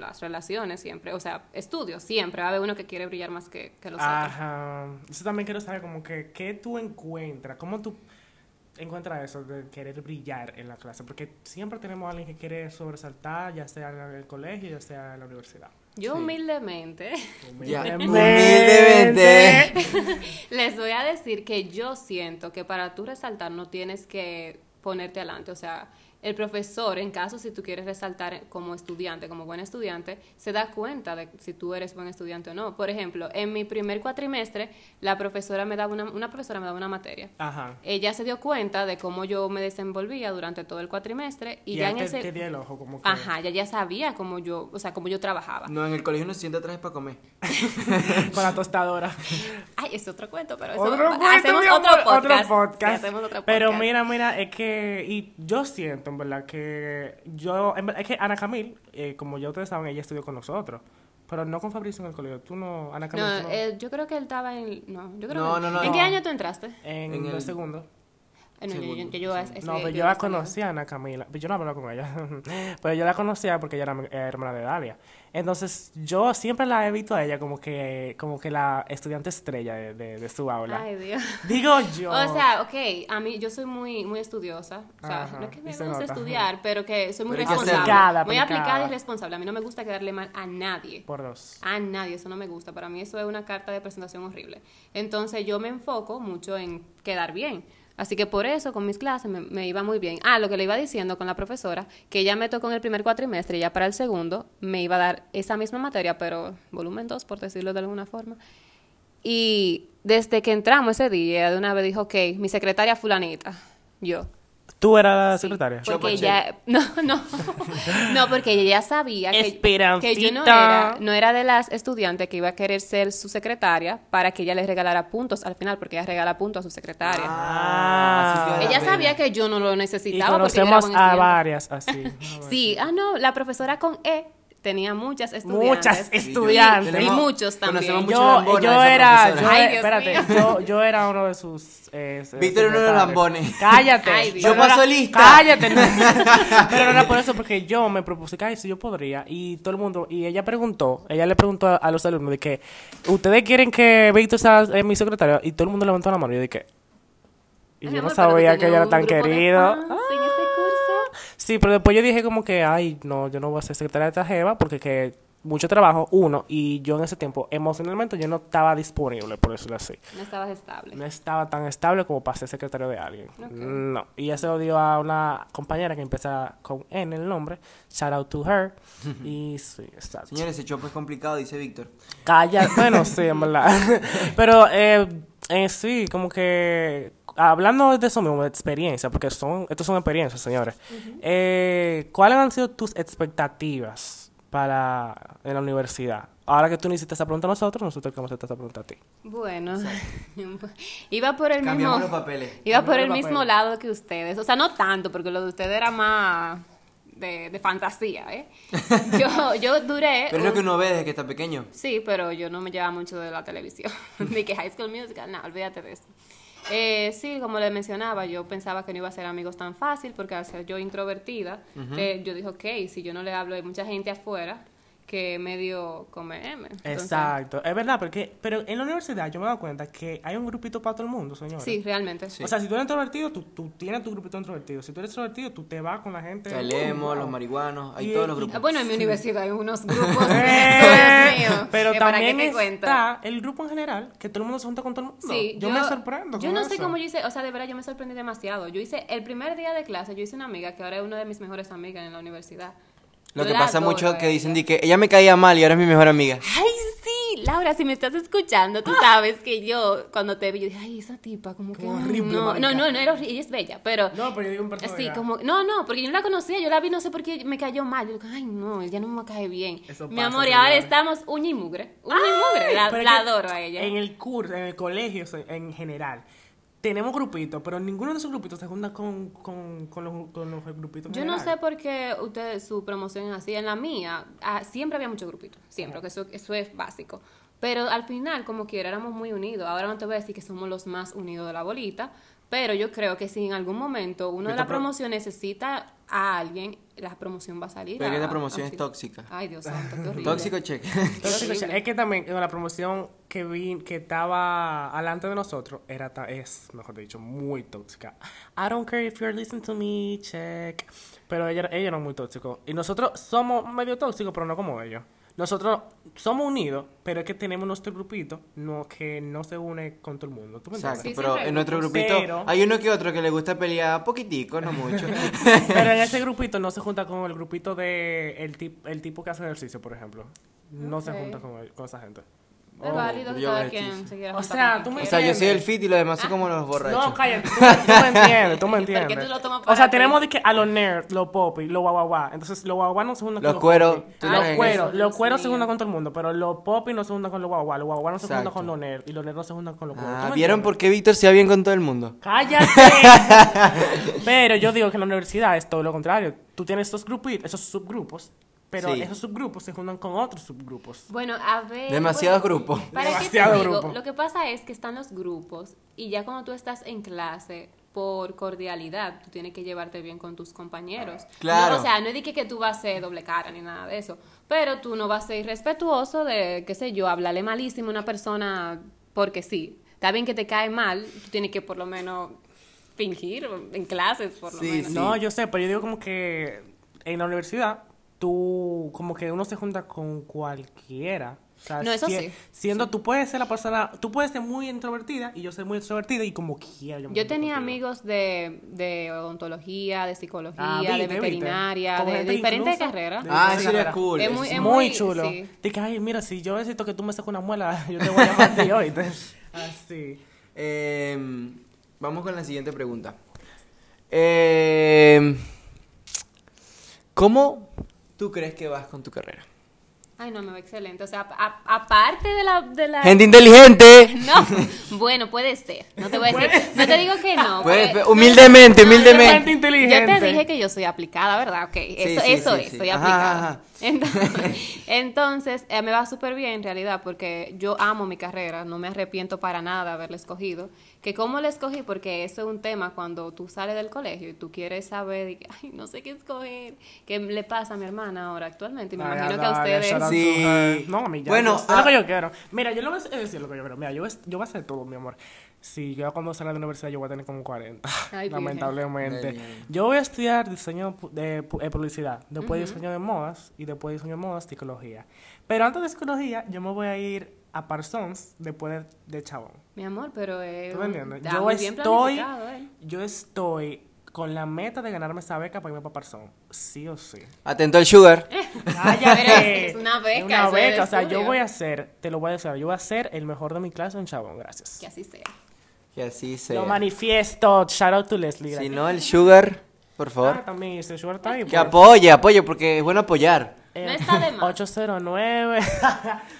las relaciones, siempre, o sea, estudios, siempre va a haber uno que quiere brillar más que, que los otros. Ajá. Eso también quiero saber como que qué tú encuentras, cómo tú encuentras eso de querer brillar en la clase, porque siempre tenemos a alguien que quiere sobresaltar, ya sea en el colegio, ya sea en la universidad. Yo Sí. humildemente Ya. Humildemente. Humildemente. les voy a decir que yo siento que para tú resaltar no tienes que ponerte adelante, o sea, el profesor, en caso si tú quieres resaltar como estudiante, como buen estudiante, se da cuenta de si tú eres buen estudiante o no. Por ejemplo, en mi primer cuatrimestre, la profesora me daba una, una profesora me daba una materia. Ajá. Ella se dio cuenta de cómo yo me desenvolvía durante todo el cuatrimestre y, Y, ya en te, ese... te di el ojo, como que... Ajá, ya ya sabía cómo yo, o sea, cómo yo trabajaba. No, en el colegio uno se sienta atrás para comer. Con la tostadora. Ay, es otro cuento, pero eso... Otro cuento, hacemos otro podcast. otro podcast. Sí, hacemos otro Pero podcast. mira, mira, es que y yo siento, en verdad, que yo, en verdad, es que Ana Camil, eh, como ya ustedes saben, ella estudió con nosotros, pero no con Fabricio en el colegio. Tú no, Ana Camil, No, eh, yo creo que él estaba en... No, yo creo No, que... no, no, ¿En no. qué año tú entraste? en, en el- segundo. No, yo, yo, Segundo, yo, yo- sí. ese- No, pero yo la conocía, Ana Camila. Yo no hablaba con ella. pero yo la conocía porque ella era hermana de Dalia. Entonces, yo siempre la he visto a ella como que, como que la estudiante estrella de, de- de su aula. Ay, Dios. Digo yo. O sea, ok, a mí yo soy muy muy estudiosa. O sea, Ajá, no es que me nota. estudiar, pero que soy muy Pero responsable. hacerlo. muy Aplicada, aplicada y aplicada. responsable. A mí no me gusta quedarle mal a nadie. por dos. A nadie, eso no me gusta. Para mí eso es una carta de presentación horrible. Entonces yo me enfoco mucho en quedar bien. Así que por eso con mis clases me, iba muy bien. Ah, lo que le iba diciendo con la profesora, que ella me tocó en el primer cuatrimestre ya para el segundo me iba a dar esa misma materia, pero volumen 2, por decirlo de alguna forma. Y desde que entramos ese día, de una vez dijo, ok, mi secretaria fulanita, yo. ¿Tú eras la Sí, secretaria? Porque ella, no, no, no, porque ella ya sabía que, que yo no era, no era de las estudiantes que iba a querer ser su secretaria para que ella le regalara puntos al final, porque ella regala puntos a su secretaria. Ah, la ella pena. sabía que yo no lo y necesitaba porque yo era conocemos a varias así. Sí, ah, no, la profesora con E tenía muchas estudiantes. Muchas Y estudiantes. Y muchos también. Yo, yo era, yo, Ay, espérate, yo, yo era uno de sus eh, Víctor era uno de los lambones. Cállate. Ay. Yo no paso lista. Cállate. no. Pero no era por eso, porque yo me propuse que si yo podría. Y todo el mundo, y ella preguntó, ella le preguntó a, a los alumnos de que, ¿ustedes quieren que Víctor sea eh, mi secretario? Y todo el mundo levantó la mano y yo dije, y Ay, yo no amor, sabía que ella era tan de querido. Sí, pero después yo dije como que, ay, no, yo no voy a ser secretaria de esta jeva porque que mucho trabajo, uno, y yo en ese tiempo emocionalmente yo no estaba disponible, por decirlo así. No estabas estable. No estaba tan estable como para ser secretario de alguien. No. Y ya se lo dio a una compañera que empieza con N el nombre. Shout out to her. y sí, exacto. Señores, ese chopo es complicado, dice Víctor. Calla, bueno, sí, en verdad. Pero eh, eh, sí, como que hablando de eso mismo, de experiencia, porque son, estos son experiencias, señores. eh, ¿Cuáles han sido tus expectativas para en la universidad? Ahora que tú no hiciste esa pregunta a nosotros, nosotros que vamos a hacer esta pregunta a ti. Bueno, iba por el Cambiamos mismo... los papeles. Iba por el mismo papeles. lado que ustedes. O sea, no tanto, porque lo de ustedes era más de, de fantasía, ¿eh? Yo, yo duré... Pero es lo un- que uno ve desde que está pequeño. Sí, pero yo no me llevaba mucho de la televisión. de que High School Musical, no, olvídate de eso. Eh, sí, como les mencionaba, yo pensaba que no iba a ser amigos tan fácil porque al ser yo introvertida, eh, yo dije, ok, si yo no le hablo, hay mucha gente afuera que medio come M. Entonces, Exacto, es verdad, porque, pero en la universidad yo me he dado cuenta que hay un grupito para todo el mundo, señores. Sí, realmente. O sea, si tú eres introvertido, tú, tú tienes tu grupito introvertido. Si tú eres extrovertido, tú te vas con la gente. Salemos, Uh, los marihuanos, hay Y- todos los y- grupos. Ah, Bueno, en mi universidad hay unos grupos. Eh, Dios mío. pero que para también qué está el grupo en general, que todo el mundo se junta con todo el mundo. Sí, yo, me sorprendo. Yo no sé eso. cómo yo hice, o sea, de verdad yo me sorprendí demasiado. Yo hice el primer día de clase, yo hice una amiga que ahora es una de mis mejores amigas en la universidad. Lo que pasa mucho que dicen de que ella me caía mal y ahora es mi mejor amiga. Ay, sí, Laura, si me estás escuchando, tú sabes que yo cuando te vi, yo dije, ay, esa tipa, como que. Horrible, no, no, no, no era horrible, ella es bella, pero. No, pero yo digo en persona. Sí, como, no, no, porque yo no la conocía, yo la vi, no sé por qué me cayó mal. Yo digo, ay, no, ella no me cae bien. Eso Mi pasa, amor, y ahora estamos uña y mugre. Uña y mugre, la, adoro a ella. En el curso, en el colegio en general, tenemos grupitos, pero ninguno de esos grupitos se junta con, con, con, los, con los grupitos Yo no sé por qué ustedes su promoción es así. En la mía ah, siempre había muchos grupitos, siempre, que eso, eso es básico. Pero al final, como quiera, éramos muy unidos. Ahora no te voy a decir que somos los más unidos de la bolita, pero yo creo que si en algún momento uno de la pro- promoción necesita a alguien, la promoción va a salir. Pero a- promoción es tóxica. Ay, Dios santo, qué horrible. Tóxico check. Entonces, horrible. es que también en la promoción que vi que estaba alante de nosotros era ta- es, mejor dicho, muy tóxica. I don't care if you're listening to me, check. Pero ella, ella era muy tóxico. Y nosotros somos medio tóxicos, pero no como ellos. Nosotros somos unidos, pero es que tenemos nuestro grupito no, que no se une con todo el mundo. ¿Tú me Exacto? Sí, pero en nuestro grupito Pero- hay uno que otro que le gusta pelear poquitico, no mucho. Pero en ese grupito no se junta con el grupito de el, tip- el tipo que hace ejercicio, por ejemplo. No se junta con, con esa gente. Es válido que cada quien se quiera O juntar sea, con tú me O quien sea, yo soy el entiendes? fit y los demás son como los borrachos. No, cállate, tú, me- tú me entiendes, tú me ¿Por qué entiendes. tú lo tomas o para sea, ti? tenemos de que a los nerds, los popis, los guau guau guau. Entonces, los guau guau no se juntan Los con cueros, los popis. tú no Los ves cueros, eso, los cueros se juntan con todo el mundo, pero los popis no se juntan con los guau guau, los guau guau no se juntan Exacto. con los nerds y los nerds no se juntan con los cueros. ¿Tú Ah, me ¿vieron entiendes? por qué Víctor se va bien con todo el mundo? ¡Cállate! pero yo digo que en la universidad es todo lo contrario. Tú tienes estos grupitos, esos subgrupos, pero Sí. esos subgrupos se juntan con otros subgrupos. Bueno, a ver. Demasiados bueno, grupos. ¿Para Demasiado grupo. Lo que pasa es que están los grupos y ya cuando tú estás en clase, por cordialidad, tú tienes que llevarte bien con tus compañeros. Claro. No, o sea, no es de que, que tú vas a ser doble cara ni nada de eso, pero tú no vas a ser irrespetuoso de, qué sé yo, hablarle malísimo a una persona porque sí. Está bien que te cae mal, tú tienes que por lo menos fingir en clases, por lo Sí, menos. sí. No, yo sé, pero yo digo como que en la universidad, tú, como que uno se junta con cualquiera. O sea, No, eso si- sí. Siendo, tú puedes ser la persona, tú puedes ser muy introvertida y yo ser muy extrovertida y como quiera. me Yo junto tenía contigo. amigos de, de odontología, de psicología, Ah, de viste, veterinaria, de, de diferentes carreras. de Ah, eso sería carreras. cool. Es muy- es muy, muy- chulo. sí. Que, ay, mira, si yo necesito que tú me saques una muela, yo te voy a llamar hoy. Así. Em, vamos con la siguiente pregunta. Em, ¿Cómo tú crees que vas con tu carrera? Ay, no, me va excelente. O sea, a- aparte de la, de la... Gente inteligente. No, bueno, puede ser. No te voy a decir, no te digo que no. Puede- porque- humildemente, humildemente. Gente inteligente. Yo te dije que yo soy aplicada, ¿verdad? Ok, eso, sí, eso sí, es, sí. soy Ajá, aplicada. ajá. Entonces, entonces, eh, me va súper bien en realidad porque yo amo mi carrera, no me arrepiento para nada de haberla escogido. Que cómo la escogí, porque eso es un tema cuando tú sales del colegio y tú quieres saber, y que, ay, no sé qué escoger, qué le pasa a mi hermana ahora actualmente. Y me Ay, imagino que a ustedes... Sí. No, a mí ya. Bueno, es lo que ah- yo quiero. Mira, yo le voy a decir lo que yo quiero. Mira, yo, voy- yo voy a hacer todo, mi amor. Si yo cuando salga de la universidad yo voy a tener como 40. Ay, virgen. lamentablemente. Bien. Yo voy a estudiar diseño pu- de pu- eh, publicidad, después diseño de modas y después diseño de modas psicología. Pero antes de psicología yo me voy a ir a Parsons después de, de Chabón. Mi amor, pero eh, ¿Tú me entiendes? está Yo muy estoy, eh. yo estoy con la meta de ganarme esa beca para irme para Parsons. Sí o sí. Atento al sugar. Cállate. es una beca, Es una beca. O sea, yo voy a ser, te lo voy a decir, yo voy a ser el mejor de mi clase en Chabón, gracias. Que así sea. Que así sea. Lo manifiesto. Shout out to Leslie. Si gracias. no, el sugar, por Ah, favor. también hice short time. Que apoye, apoye, porque es bueno apoyar. Eh, No está de más. 809.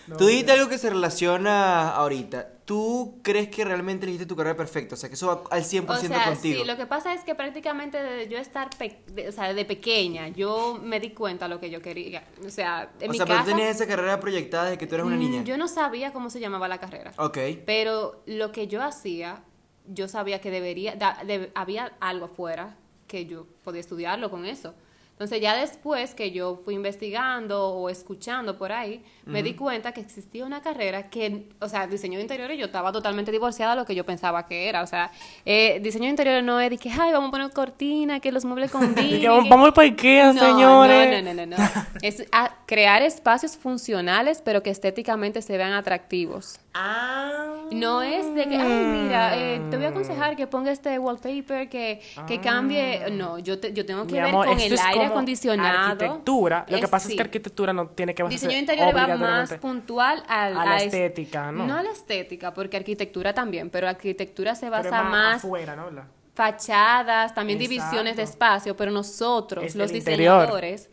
No, Tú dijiste algo que se relaciona ahorita. ¿Tú crees que realmente elegiste tu carrera perfecta? O sea, que eso va al 100% O sea, contigo. sí, lo que pasa es que prácticamente desde yo estar, pe- de- o sea, de pequeña, yo me di cuenta de lo que yo quería. O sea, en o mi sea, pero casa, tú tenías esa carrera proyectada desde que tú eres una mm, niña. yo no sabía cómo se llamaba la carrera. Ok. Pero lo que yo hacía, yo sabía que debería, da- de- había algo afuera que yo podía estudiarlo con eso. Entonces ya después que yo fui investigando o escuchando por ahí, me di cuenta que existía una carrera que, o sea, diseño de interiores, yo estaba totalmente divorciada de lo que yo pensaba que era. O sea, eh, diseño de interiores no es de que, ay, vamos a poner cortina, que los muebles combinen. Vamos, vamos para Ikea, No, señores. No, no, no, no, no. Es a- crear espacios funcionales, pero que estéticamente se vean atractivos. Ah. No es de que, ay, mira, eh, te voy a aconsejar que ponga este wallpaper, que, que cambie. No, yo, te- yo tengo que Mi ver amor, con el es aire como acondicionado. Arquitectura. Lo que pasa es que arquitectura no tiene que basarse Diseño de interiores va más puntual al- a la es- estética, ¿no? No a la estética, porque arquitectura también, pero arquitectura se basa más afuera, ¿no? La- fachadas, también Exacto. divisiones de espacio, pero nosotros, Es los interior. diseñadores,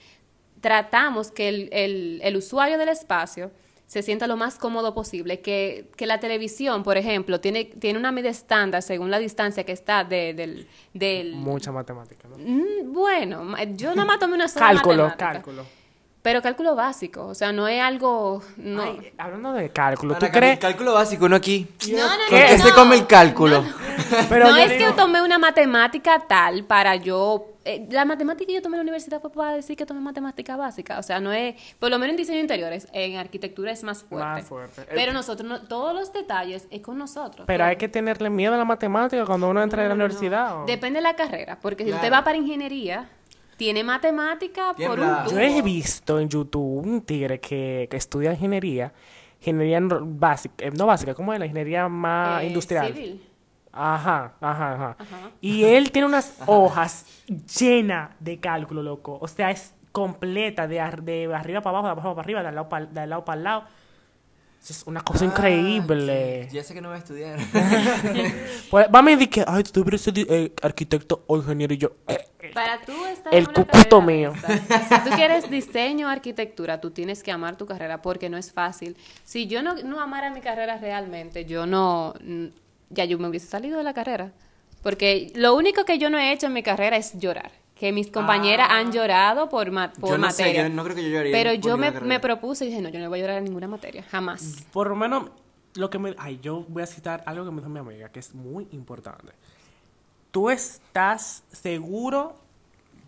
tratamos que el, el- el usuario del espacio se sienta lo más cómodo posible, que, que la televisión, por ejemplo, tiene, tiene una medida estándar según la distancia que está de- del... del Mucha matemática, ¿no? Mm, bueno, yo nada más tomé una sola Cálculo, matemática. cálculo. Pero cálculo básico, o sea, no es algo... No, Ay, hablando de cálculo, ¿tú Para crees? Cálculo básico, no aquí. no, no, ¿Con no, qué no. se come el cálculo? Pero no es digo- que tomé una matemática tal para yo... eh, la matemática que yo tomé en la universidad fue para decir que tomé matemática básica. O sea, no es... Por lo menos en diseño de interiores, en arquitectura es más fuerte. Más fuerte. Pero nosotros, no, todos los detalles es con nosotros. Pero hay que tenerle miedo a la matemática cuando uno entra a la universidad. ¿o? Depende de la carrera. Porque si Claro. usted va para ingeniería, tiene matemática por un Yo he visto en YouTube un tigre que, que estudia ingeniería, ingeniería no- básica, eh, no básica, ¿cómo es? La ingeniería más Eh, industrial. civil. Ajá, ajá, ajá, Ajá. Y él tiene unas hojas llenas de cálculo, loco. O sea, es completa, de, ar- de arriba para abajo, de abajo para arriba, de al lado para, de lado para el lado. Eso Es una cosa increíble. Ah, Ya sé que no voy a estudiar. Pues, va a decir que, ay, tú deberías ser eh, arquitecto o ingeniero. Y yo, eh, Para tú estar El cucuto mío. si tú quieres diseño o arquitectura, tú tienes que amar tu carrera porque no es fácil. Si yo no, no amara mi carrera realmente, yo no, ya yo me hubiese salido de la carrera. Porque lo único que yo no he hecho en mi carrera es llorar. Que mis compañeras han llorado por, ma- por Yo no sé, materia. yo no creo que yo lloraría Pero por yo me, me propuse y dije, no, yo no voy a llorar en ninguna materia, jamás. por lo menos, lo que me. Ay, yo voy a citar algo que me dijo mi amiga, que es muy importante. tú estás seguro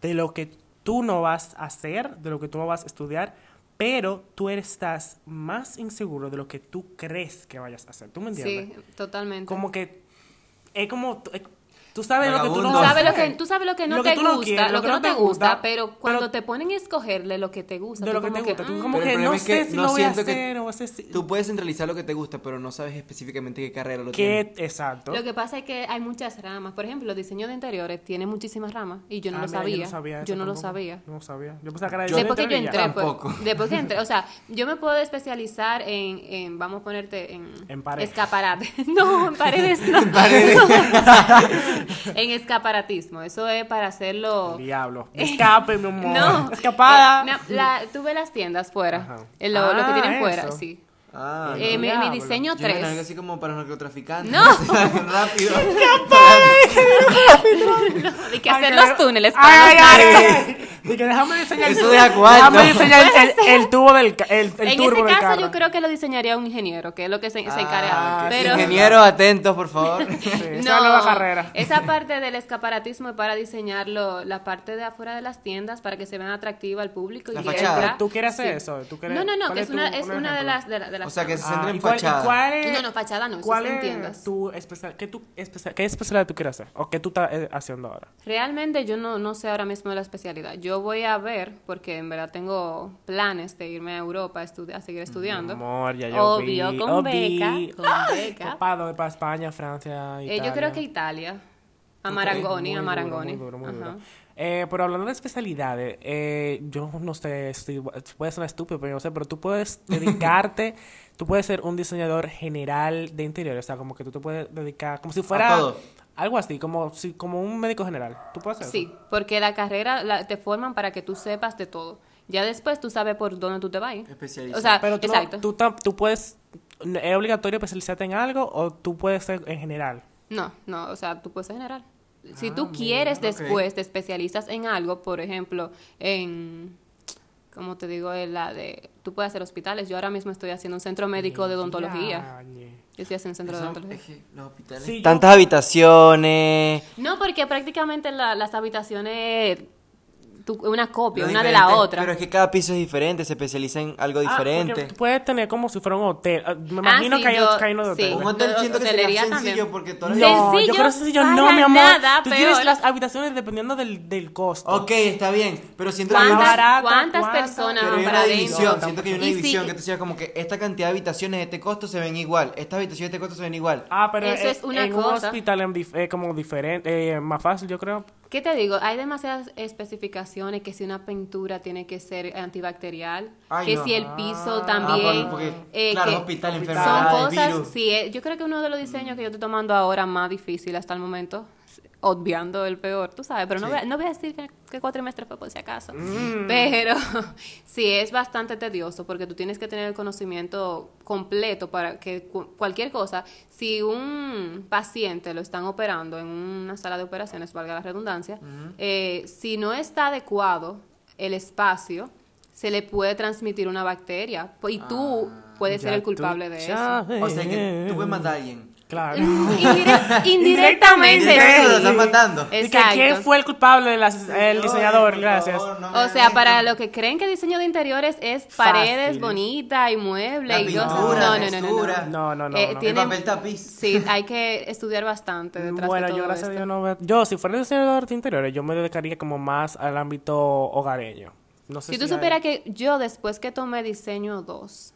de lo que tú no vas a hacer, de lo que tú no vas a estudiar, pero tú estás más inseguro de lo que tú crees que vayas a hacer. ¿Tú me entiendes? Sí, totalmente. Como que es como tú sabes lo que tú no sabes lo que, tú sabes lo que no Lo que te tú no gusta, quieres, lo que no te gusta, pero pero- cuando te ponen a escogerle lo que te gusta, de lo que te gusta. Tú "Mm". como Pero que no es que sé si no lo voy a siento que hacer o. Tú puedes centralizar lo que te gusta, pero no sabes específicamente qué carrera lo tiene. ¿Qué? Exacto. Lo que pasa es que hay muchas ramas. Por ejemplo, diseño de interiores tiene muchísimas ramas y yo no Ah, lo mira, sabía. Yo no sabía. Yo eso no lo sabía. No lo sabía. Yo pensaba que era Después que yo entré, pues, después que entré, o sea, yo me puedo especializar en, en vamos a ponerte en, escaparate. No, en paredes no. en escaparatismo. Eso es para hacerlo. Diablo. Escape, mi amor. No. Escapada. Eh, la- ves las tiendas fuera. Ajá. Eh, Lo, lo que Ah, tienen fuera, sí. Ah, Eh, no. mi, mi diablo. diseño Yo me 3. así como para narcotraficantes. No. Rápido. Hay que Ay, hacer que- los túneles para Ay, los ay, ay. Dije, déjame diseñar. Eso cuarto. Déjame diseñar el, el- el tubo del el, el En turbo ese del caso, carro. yo creo que lo diseñaría un ingeniero, que es lo que se, se encarga. Ah. Pero Ingenieros, atentos, por favor. Sí, esa es nueva carrera. Esa parte del escaparatismo es para diseñarlo, la parte de afuera de las tiendas para que se vean atractiva al público. La y fachada. ¿Tú quieres hacer Sí. eso? ¿Tú quieres- No, no, no, que es tu- una, es un una de las, de, la- de las O sea, que se Ah, centra en ¿y cuál- y fachada. cuál es- No, no, fachada no, eso ¿Cuál es en es tu especial, qué, tu especial, ¿Qué especialidad tú quieres hacer? ¿O qué tú estás eh, haciendo ahora? Realmente yo no, no sé ahora mismo de la especialidad. Yo voy a ver, porque en verdad tengo planes de irme a Europa a, estudi- a seguir estudiando. Amor, ya yo Obvio, vi, con oh, beca, con beca. Papá, ¿dónde? para España, Francia, Italia. Eh, yo creo que Italia. A Marangoni, Muy a duro, Marangoni. Muy duro, muy Ajá. duro. Eh, pero hablando de especialidades, eh, yo no sé, si puede sonar estúpido, pero yo no sé, pero tú puedes dedicarte, tú puedes ser un diseñador general de interiores, o sea, como que tú te puedes dedicar, como si fuera todo. algo así, como si como un médico general. ¿Tú puedes hacer Sí, eso? porque la carrera la- te forman para que tú sepas de todo. Ya después tú sabes por dónde tú te vas. Especializado. O sea, Pero tú, no- exacto. tú, tú puedes, ¿es obligatorio especializarte en algo o tú puedes ser en general? No, no, o sea, tú puedes ser general. Si Ah, tú mira, quieres después, te especializas en algo, por ejemplo, en, como te digo, en la de, tú puedes hacer hospitales. Yo ahora mismo estoy haciendo un centro médico de odontología. Yañe. Yo estoy haciendo un centro de odontología. es que los hospitales. Sí, yo- Tantas habitaciones. No, porque prácticamente la- las habitaciones, tú- una copia, lo una de diferente, la otra. Pero es que cada piso es diferente, se especializa en algo Ah, diferente. porque puedes tener como si fuera un hotel. Ah, Me imagino sí, que hay yo- otros cainos de sí. hoteles. Un hotel siento que sería hotelería sencillo también. porque todas las... No, Sencillo, yo creo que sencillo para no, mi amor. nada, Tú tienes peor. las habitaciones dependiendo del, del costo. Ok, está bien, pero siento que hay ¿Cuántas, una, barata, cuántas cuánta, personas pero hay van una para división, adentro? siento que hay una Y si- división que tú decías como que esta cantidad de habitaciones de este costo se ven igual, esta habitación de este costo se ven igual. Ah, pero Eso eh, es una en un cosa. hospital en dif- eh, como diferente, eh, más fácil, yo creo. ¿Qué te digo? Hay demasiadas especificaciones que si una pintura tiene que ser antibacterial, Ay, que no. si el piso Ah, también. porque, eh, claro, que hospital, son enfermedades, cosas, virus. sí, eh, yo creo que uno de los diseños que yo estoy tomando ahora más difícil hasta el momento, obviando el peor, tú sabes, pero no, Sí. voy, a- no voy a decir que, que cuatrimestre fue por si acaso, Mm. pero sí es bastante tedioso porque tú tienes que tener el conocimiento completo para que cu- cualquier cosa, si un paciente lo están operando en una sala de operaciones, valga la redundancia, eh, si no está adecuado el espacio, se le puede transmitir una bacteria y tú puedes ser el culpable de eso. O sea que tú puedes matar a alguien. Claro. Indire- indirectamente, Directamente lo sí. estás matando. Exacto. quién fue el culpable, el, ases- el diseñador, gracias. favor, no O sea, para lo que creen que diseño de interiores es paredes bonitas y muebles y cosas. No, no, no, no, no. No, no, no, Eh, no. tiene- El papel tapiz. Sí, hay que estudiar bastante detrás Bueno, de todo yo gracias a esto. Dios no veo- Yo, si fuera diseñador de interiores, yo me dedicaría como más al ámbito hogareño. No sé Si tú hay- supieras que yo después que tomé diseño 2,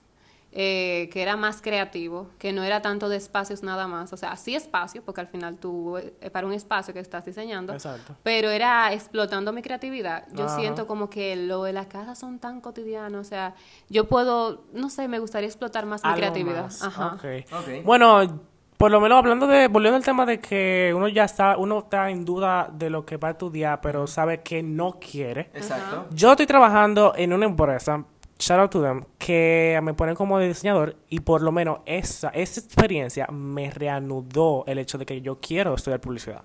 eh, que era más creativo, que no era tanto de espacios nada más, o sea, sí espacio, porque al final tú, eh, para un espacio que estás diseñando, Exacto. pero era explotando mi creatividad. Yo Ajá. siento como que lo de la casa son tan cotidianos, o sea, yo puedo, no sé, me gustaría explotar más mi creatividad. más. Ajá. Ok. Ok. Bueno, por lo menos hablando de, volviendo al tema de que uno ya está, uno está en duda de lo que va a estudiar, pero sabe que no quiere. Exacto. Yo estoy trabajando en una empresa, shout out to them, que me ponen como diseñador y por lo menos esa, esa experiencia me reanudó el hecho de que yo quiero estudiar publicidad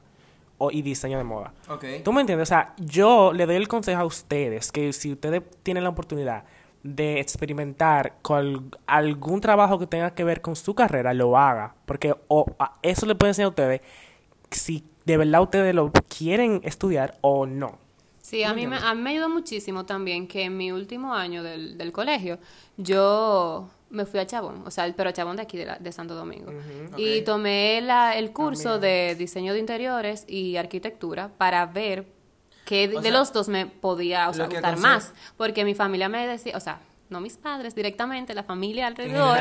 o, y diseño de moda. Ok. ¿Tú me entiendes? O sea, yo le doy el consejo a ustedes que si ustedes tienen la oportunidad de experimentar con algún trabajo que tenga que ver con su carrera, lo haga. Porque o, a- eso le puede enseñar a ustedes si de verdad ustedes lo quieren estudiar o no. Sí, a mí, me, a mí me ayudó muchísimo también que en mi último año del, del colegio yo me fui a Chabón, o sea, pero a Chabón de aquí de, la- de Santo Domingo. Y tomé la, el curso de diseño de interiores y arquitectura para ver qué de, O de sea, los dos me podía o sea, que gustar más. Porque mi familia me decía, o sea, no mis padres directamente, la familia alrededor.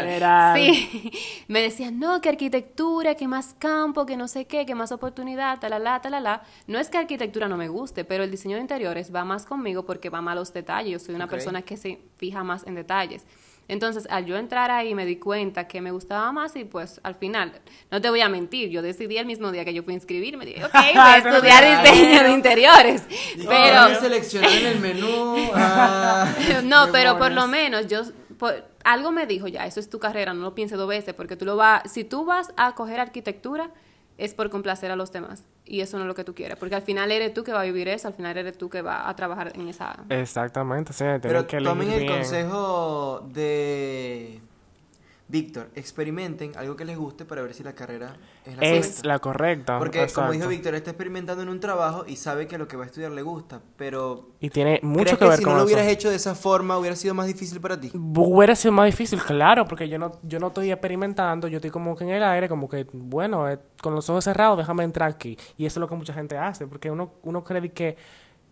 Sí, me decían, no, que arquitectura, que más campo, que no sé qué, que más oportunidad, talala, talala. No es que arquitectura no me guste, pero el diseño de interiores va más conmigo porque va más a los detalles. Yo soy una persona que se fija más en detalles. Entonces, al yo entrar ahí, me di cuenta que me gustaba más y pues al final, no te voy a mentir, yo decidí el mismo día que yo fui a inscribirme, dije, ok, voy a estudiar diseño de interiores. Digo, Pero... seleccionar en el menú. ah, No, pero por lo menos yo por- algo me dijo ya, eso es tu carrera, no lo pienses dos veces, porque tú lo vas, si tú vas a coger arquitectura es por complacer a los demás y eso no es lo que tú quieres, porque al final eres tú que va a vivir eso, al final eres tú que va a trabajar en esa Exactamente, sí, tienen Pero que tomen el bien. consejo de Víctor. Experimenten algo que les guste para ver si la carrera es la Es correcta. la correcta. Porque, como dijo Víctor, está experimentando en un trabajo y sabe que lo que va a estudiar le gusta. Pero, Y tiene mucho ¿crees que, que, ver si con no lo eso. hubieras hecho de esa forma hubiera sido más difícil para ti? Hubiera sido más difícil, claro, porque yo no, yo no estoy experimentando, yo estoy como que en el aire, como que, bueno, eh, con los ojos cerrados, déjame entrar aquí. Y eso es lo que mucha gente hace, porque uno, uno cree que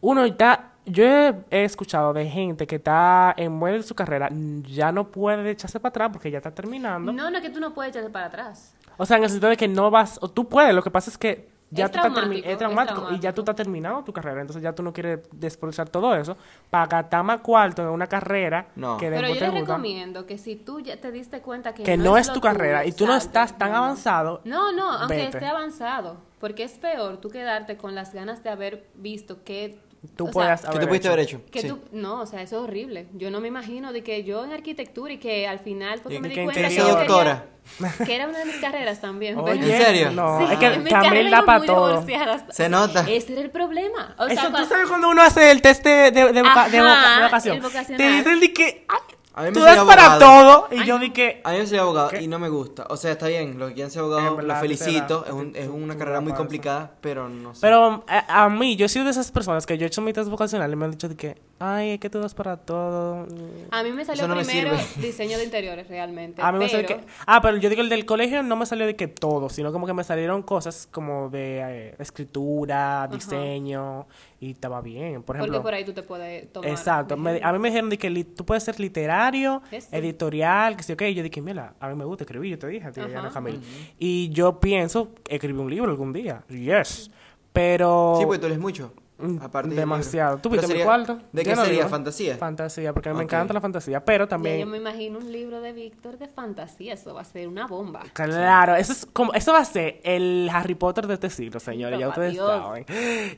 uno está, yo he, he escuchado de gente que está en medio de su carrera, ya no puede echarse para atrás porque ya está terminando. No, no es que tú no puedes echarte para atrás. O sea, en el sentido de que no vas, o tú puedes, lo que pasa es que ya Es tú estás traumático, es es traumático y ya tú estás terminando tu carrera, entonces ya tú no quieres desperdiciar todo eso para gastar más cuarto en una carrera No. que Pero yo te recomiendo que si tú ya te diste cuenta que, que no es tu carrera y tú no estás tan no. avanzado. No, no, aunque Vete. esté avanzado, porque es peor tú quedarte con las ganas de haber visto que Tú o sea, puedes ¿Qué haber te pudiste hecho. haber hecho? Que Sí. tú, no, o sea, eso es horrible. Yo no me imagino de que yo en arquitectura y que al final, porque me di que cuenta que interior. yo Doctora. quería, que era una de mis carreras también. Oye, pero- ¿En serio? No, Sí, es que Camil da para todo. Se nota. Ese era el problema. O sea, Eso, cua- tú sabes cuando uno hace el test de, de, de, voca- de voca- Ajá, de vocación. Te dicen de que ay, A mí me tú das para abogado. todo y yo di que A mí me soy abogado ¿Qué? y no me gusta. O sea, está bien, los que quieren ser abogados, los felicito. Es, un- es una carrera muy para complicada, pero no sé. Pero a, a mí, yo he sido de esas personas que yo he hecho mi test vocacional y me han dicho de que, ay, es que tú das para todo. a mí me salió no me primero diseño de interiores realmente. A mí me pero, salió que... Ah, pero yo digo el del colegio no me salió de que todo, sino como que me salieron cosas como de eh, escritura, diseño, y estaba bien. Por ejemplo... Porque por ahí tú te puedes tomar. Exacto. Me- a mí me dijeron de que li- tú puedes ser literario, editorial, que sé yo qué. Y yo dije, mira, a mí me gusta escribir, yo te dije a ti, Ajá. Diana Jamil. Y yo pienso escribir un libro algún día. Yes. Pero... Sí, porque tú lees mucho. Mm, Aparte demasiado. ¿Tú viste mi cuarto? ¿De qué Lleno sería? ¿Fantasía? Fantasía, porque a mí me encanta la fantasía. Pero Ya también... yo me imagino un libro de Víctor de fantasía, eso va a ser una bomba. Claro, eso es como, eso va a ser el Harry Potter de este siglo, señores, ya ustedes Dios. saben.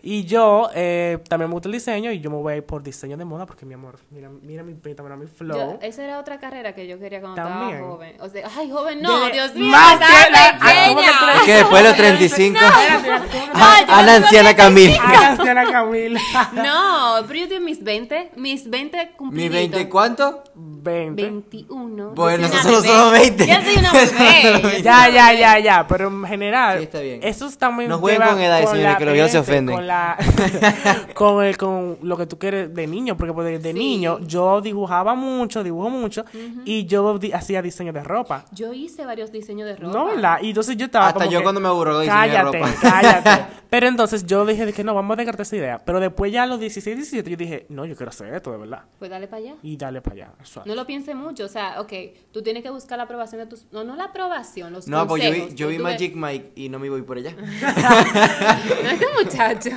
Y yo eh, también me gusta el diseño y yo me voy a ir por diseño de moda porque mi amor, mira, mira mi pinta, mira mi flow. Yo- esa era otra carrera que yo quería cuando También. estaba joven. O sea, ay, joven, no, Dile, Dios mío, más que la- ah, ¿cómo que tú pequeña. Es que después de los 35. No, Ah, yo Ana tengo anciana Camil. Ah, Anciana Camila. No, pero yo en mis 20, mis 20 ¿Mi cumpliditos. 20 cuánto? 20. 21. Bueno, nosotros somos bebé. 20. Yo soy una soy Ya, ya, ya, ya, pero en general, Sí, está bien. eso también No jueguen con edades, señores, la que los viejos se ofenden. Con, la, con, el, con lo que tú quieres de niño, porque pues, de Sí. niño yo dibujaba mucho, dibujo mucho, y yo di- hacía diseño de ropa. Yo hice varios diseños de ropa. No, ¿verdad? Y entonces yo estaba Hasta como yo que, cuando me aburro de diseño de Cállate, ropa. cállate. Pero entonces yo dije de que no, vamos a descartar esa idea. Pero después ya a los 16, 17 yo dije, no, yo quiero hacer esto, de verdad. Pues dale para allá. Y dale para allá. eso. No lo pienses mucho, o sea, ok, tú tienes que buscar la aprobación de tus... No, no la aprobación, los No, pues yo vi, consejos, yo vi ves- Magic Mike y no me voy por allá. No, este muchacho.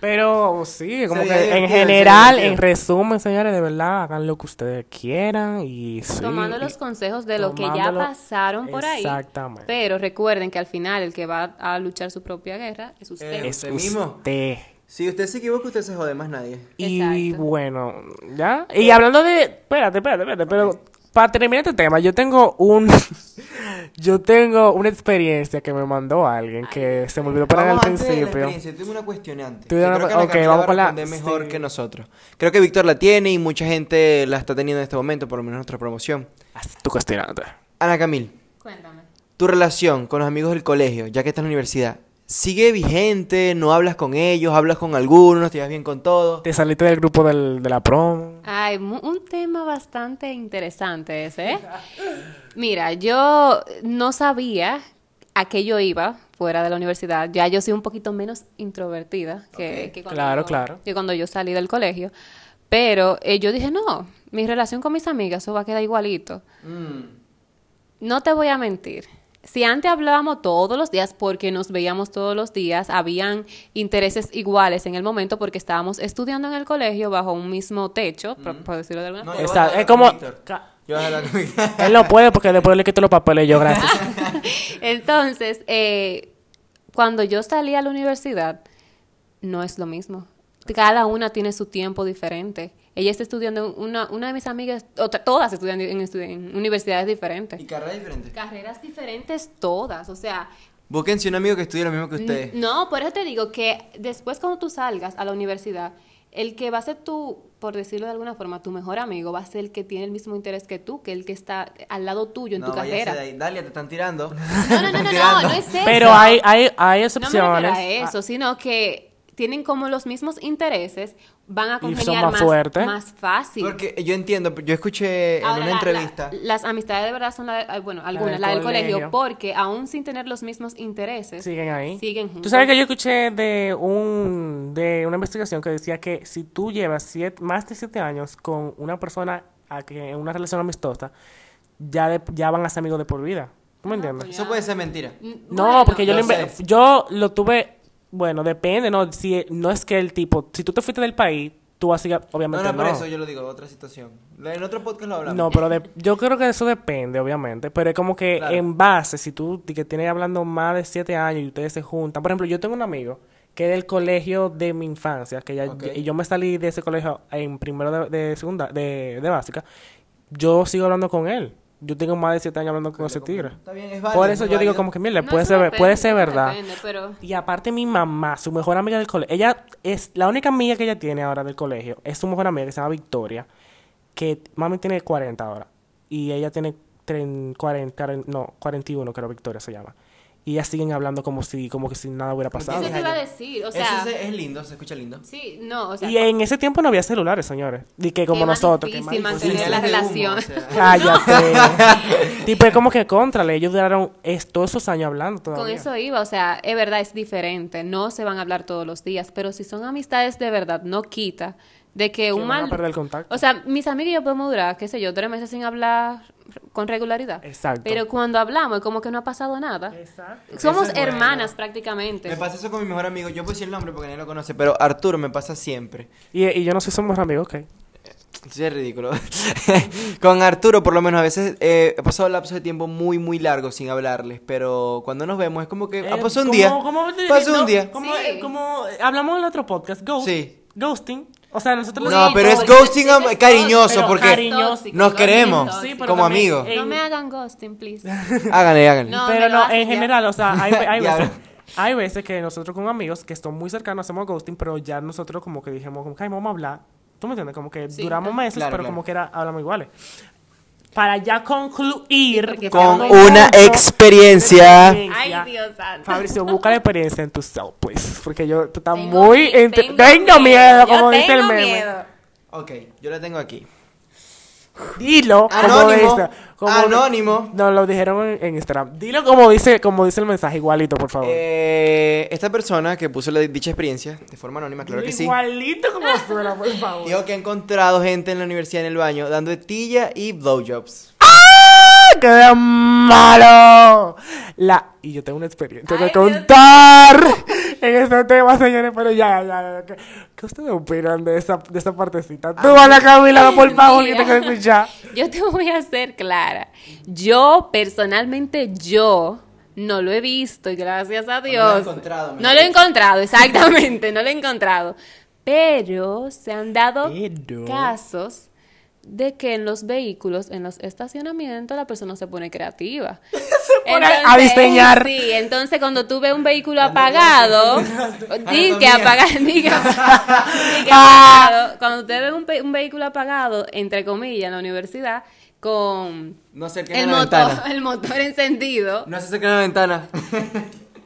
Pero sí, como que en general, en resumen, señores, de verdad, hagan lo que ustedes quieran y sí. tomando y- los consejos de lo que ya pasaron por ahí. Exactamente. Pero recuerden que al final el que va a luchar su propia guerra es usted. Eh, es usted mismo. usted. Si usted se equivoca, usted se jode más nadie. Y Exacto. bueno, ¿ya? Y hablando de... Espérate, espérate, espérate, pero para terminar este tema, yo tengo un... yo tengo una experiencia que me mandó alguien que se me olvidó poner al Vamos antes de la principio. experiencia, tengo una cuestionante. Tú una- creo que ok, Camila vamos va a con la- responder mejor sí. que nosotros. Creo que Víctor la tiene y mucha gente la está teniendo en este momento, por lo menos en nuestra promoción. Haz tu cuestionante. Ana Camil, Cuéntame. tu relación con los amigos del colegio, ya que estás en la universidad, sigue vigente, no hablas con ellos, hablas con algunos, te llevas bien con todos. Te saliste del grupo del, de la prom. Ay, mu- un tema bastante interesante ese, ¿eh? Mira, yo no sabía a qué yo iba fuera de la universidad. Ya yo soy un poquito menos introvertida que, cuando, Claro, yo, claro. que cuando yo salí del colegio. Pero eh, yo dije, no, mi relación con mis amigas, eso va a quedar igualito. No te voy a mentir. Si antes hablábamos todos los días, porque nos veíamos todos los días, habían intereses iguales en el momento porque estábamos estudiando en el colegio bajo un mismo techo, por, por decirlo de alguna No, forma. es como... Él no puede porque después le quito los papeles yo, gracias. Entonces, eh, cuando yo salí a la universidad, no es lo mismo. Cada una tiene su tiempo diferente. Ella está estudiando, una, una de mis amigas, otra- todas estudian en, universidades diferentes. Y carreras diferentes. Carreras diferentes todas, o sea, Búsquense un amigo que estudie lo mismo que ustedes. No, por eso te digo que después cuando tú salgas a la universidad, el que va a ser tu, por decirlo de alguna forma, tu mejor amigo va a ser el que tiene el mismo interés que tú, que el que está al lado tuyo en no, tu carrera. de ahí. Dalia, te están tirando. No, no, no, no, no, no es eso. Pero hay, hay, hay no me excepciones. refiero a eso, sino que tienen como los mismos intereses, van a Y son congeniar más más, fácil. Porque yo entiendo, yo escuché en una la- entrevista. la- las amistades de verdad son la de- ah, bueno, algunas, del la del colegio, colegio. porque aún sin tener los mismos intereses, Siguen ahí. siguen juntos. Tú sabes que yo escuché de un de una investigación que decía que si tú llevas siete- más de siete años con una persona a que en una relación amistosa, ya de- ya van a ser amigos de por vida. ¿Tú me entiendes? Eso puede ser mentira. No, bueno, porque yo lo yo lo tuve, bueno, depende, ¿no? Si no es que el tipo, si tú te fuiste del país, tú así, obviamente no, no. por eso yo lo digo, otra situación. En otro podcast lo hablamos. No, pero de- yo creo que eso depende, obviamente. Pero es como que Claro. en base, si tú que tienes hablando más de siete años y ustedes se juntan. Por ejemplo, yo tengo un amigo que es del colegio de mi infancia, que ya, y yo me salí de ese colegio en primero de, de segunda, de, de básica. Yo sigo hablando con él. Yo tengo más de siete años hablando con ese tigre. Está bien, es válido. Por eso es yo digo como que, mierda, No, puede ser, depende, puede ser verdad. depende, pero... Y aparte mi mamá, su mejor amiga del colegio, ella es la única amiga que ella tiene ahora del colegio, es su mejor amiga que se llama Victoria, que mami tiene 40 ahora y ella tiene tren- 40, caren- no, 41 creo Victoria se llama. Y ellas siguen hablando como si como que si nada hubiera pasado. Eso te iba a decir, o Eso sea... es, es lindo, se escucha lindo. Sí, no, o sea... Y en ese tiempo no había celulares, señores. Y que como nosotros, que mantener difícil. la relación. o sea. Cállate. tipo, es como que contrale, ellos duraron todos esos años hablando todavía. Con eso iba, o sea, es verdad, es diferente, no se van a hablar todos los días, pero si son amistades de verdad, no quita de que un van a mal... perder el contacto. O sea, mis amigos y yo podemos durar, qué sé yo, tres meses sin hablar con regularidad. Exacto. Pero cuando hablamos es como que no ha pasado nada. Exacto. Somos bueno. hermanas prácticamente. Me pasa eso con mi mejor amigo. Yo puedo decir el nombre porque nadie lo conoce, pero Arturo me pasa siempre. Y, y yo no sé si somos amigos, ok. Sí, es ridículo. con Arturo, por lo menos, a veces eh, he pasado lapsos de tiempo muy, muy largos sin hablarles, pero cuando nos vemos es como que ah, Eh, pasó un día. pasó no, un día. Como, Sí. eh, como hablamos en el otro podcast, Ghost. Sí. Ghosting. O sea, nosotros No, pero es ghosting am- es cariñoso pero porque cariñoso. nos queremos Sí, pero como también, amigos. No me hagan ghosting, please. Háganle, háganle. No, pero lo no, hacen en ya. general, o sea, hay, hay Ya veces... Hay veces que nosotros con amigos que están muy cercanos hacemos ghosting, pero ya nosotros como que dijimos, como que "Ay, vamos a hablar. ¿Tú me entiendes? Como que Sí, duramos meses, Claro, pero claro. como que era, hablamos iguales. Para ya concluir Con un una experiencia. Ay, Dios santo. Fabricio, busca la experiencia en tu self, please. Porque yo, tú estás Tengo muy... Tengo, miedo, yo como dice el tengo meme. miedo. Ok, yo la tengo aquí. Dilo como Anónimo. dice. como- Anónimo. No, lo dijeron en, en Instagram. Dilo como dice, como dice el mensaje, igualito, por favor. Eh, esta persona que puso la dicha experiencia, de forma anónima, claro que sí, Igualito como suena, por favor. dijo que ha encontrado gente en la universidad en el baño dando etilla y blowjobs. ¡Ah! ¡Qué malo! La... Y yo tengo una experiencia Ay, que Dios contar en este tema, señores, pero ya, ya, ya. ¿Qué, qué ustedes opinan de esa, de esa partecita? Tú, Ana Camila, por favor, que te quiero escuchar. Yo te voy a ser clara. Yo, personalmente, yo no lo he visto y gracias a lo he Dios. encontrado, No lo he encontrado, exactamente, no lo he encontrado. Pero se han dado Pero- casos de que en los vehículos, en los estacionamientos, la persona se pone creativa. se pone a diseñar. Sí, entonces cuando tú ves un vehículo apagado, di que apagado, apagado, cuando usted ve un, ve- un vehículo apagado, entre comillas, en la universidad, con No se el a la motor, ventana. el motor encendido, No se acerquen a la ventana.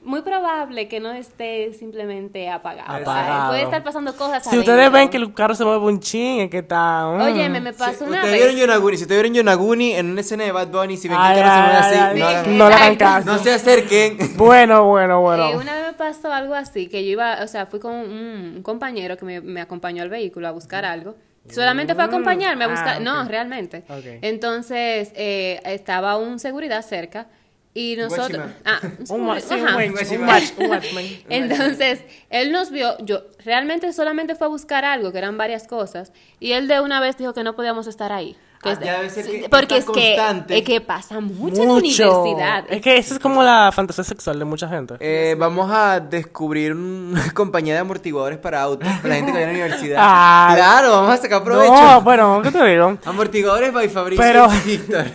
Muy probable que no esté simplemente apagado. O sea, Apagado. puede estar pasando cosas. Si ustedes ven que el carro se mueve un chin, es que está... mm. Oye, me, me pasó Sí, una ustedes vez. vieron Yonaguni, si ustedes vieron Yonaguni en una escena de Bad Bunny, si ven que el carro se mueve así, ay, no, no le hagan Exacto. caso. no se acerquen. Bueno, bueno, bueno. Eh, una vez me pasó algo así, que yo iba, o sea, fui con un, un compañero que me, me acompañó al vehículo a buscar algo. Solamente fue a acompañarme a Ah, buscar, ok. no, realmente. Entonces, eh, estaba un seguridad cerca y nosotros... Ah, un Un, sí, un ajá. Entonces, él nos vio, yo realmente solamente fue a buscar algo, que eran varias cosas, y él de una vez dijo que no podíamos estar ahí. Que Ah, ya debe ser que porque es es que, constante. es que pasa mucho, en la universidad. Es que eso es como la fantasía sexual de mucha gente. Eh, vamos a descubrir una compañía de amortiguadores para autos para la gente que vaya a la universidad. Ah. claro, vamos a sacar provecho. No, bueno, ¿qué te digo? Amortiguadores by Fabricio Pero- Víctor.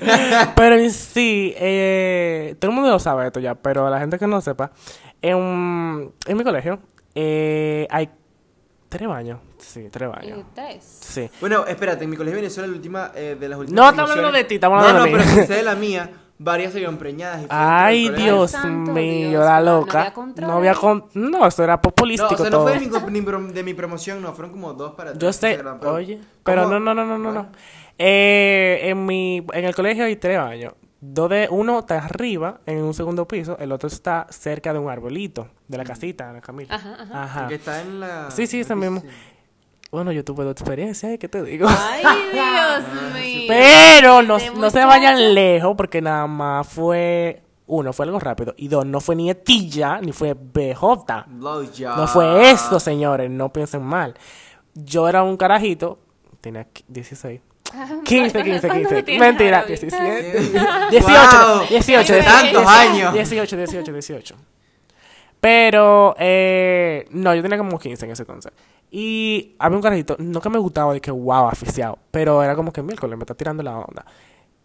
pero en sí, eh, todo el mundo lo sabe esto ya, pero la gente que no sepa, en, en mi colegio eh, hay tres baños. Sí, tres baños. Eh, tres. Sí. bueno, espérate, en mi colegio de Venezuela, la última eh, de las últimas. No, estamos hablando de ti, estamos No, hablando no, de mí. pero si sé de la mía, varias se vieron preñadas. y fue Ay. Dios mío, Dios, la no- no loca. había control. No había con... No, eso era No, populístico o sea, no todo. fue de mi, com- ni prom- de mi promoción, no, fueron como dos para Yo tres, sé, pero- oye, pero ¿Cómo? no, no, no, no, no, no. Eh, en mi, en el colegio hay tres baños. Dos de, uno está arriba, en un segundo piso, el otro está cerca de un arbolito, de la casita, de la camilla. Ajá, ajá. Ajá. Que está en la. Sí, sí, ese mismo. Bueno, yo tuve dos experiencias, ¿eh? ¿qué te digo? Ay, Dios mío. Pero no, no se vayan lejos porque nada más fue, uno, fue algo rápido, y dos, no fue ni etilla, ni fue BJ. No fue eso, señores, no piensen mal. Yo era un carajito, tenía qui- 16. 15, 15, ¿Cuántos 15. tienes Mentira, ahora, 17. Wow. 18, 18, Qué tantos 18, años. 18, 18, 18. Pero, eh, no, yo tenía como 15 en ese entonces. Y había un carajito, no que me gustaba de que wow, aficiado, pero era como que miércoles me está tirando la onda.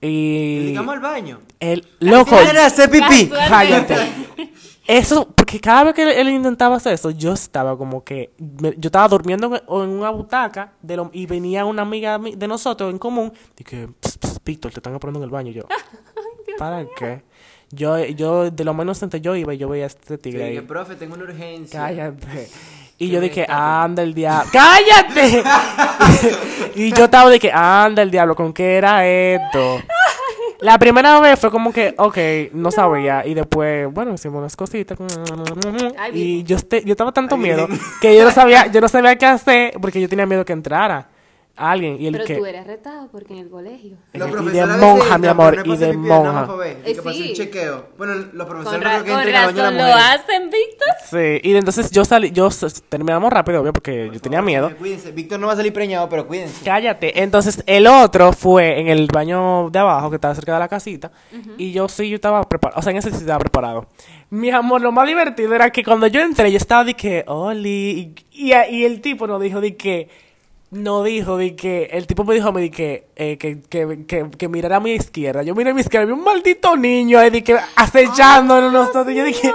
Y. Digamos al baño. El loco. ¿Quién era hacer pipí? Cállate. Eso, porque cada vez que él, él intentaba hacer eso, yo estaba como que. me- yo estaba durmiendo en, en una butaca de lo- y venía una amiga mi- de nosotros en común. Dije, "Pss, pss, Víctor, te están apurando en el baño. Y yo, ¿para qué? Yo, yo, de lo menos entre yo iba y yo veía a este Sí, tigre ahí. que, profe, tengo una urgencia. Cállate. Y Que yo dije, anda el diablo. ¡Cállate! y yo estaba de que, anda el diablo, ¿con qué era esto? La primera vez fue como que, ok, no sabía. Y después, bueno, hicimos unas cositas. Ay, Y yo, este- yo estaba tanto Ay, miedo que yo no sabía, yo no sabía qué hacer porque yo tenía miedo que entrara alguien. Y el Pero que. tú eres retado porque en el colegio. Los Y de a monja, mi amor, y de más monja. y Eh, que pase sí. un chequeo. Bueno, los profesores Con, no creo que razón lo hacen, Víctor. Sí, y entonces yo salí, yo terminamos rápido, obvio, porque yo tenía miedo. Cuídense. Víctor no va a salir preñado, pero cuídense. Cállate. Entonces, el otro fue en el baño de abajo, que estaba cerca de la casita. Y yo sí, yo estaba preparado. O sea, en ese sí estaba preparado. Mi amor, lo más divertido era que cuando yo entré, yo estaba de que, Oli. Y, y, y el tipo nos dijo de que. No dijo de que. El tipo me dijo a mí de que, eh, que, que, que, que mirara a mi izquierda. Yo miré a mi izquierda, vi un maldito niño ahí de que acechándonos nosotros. Yo dije.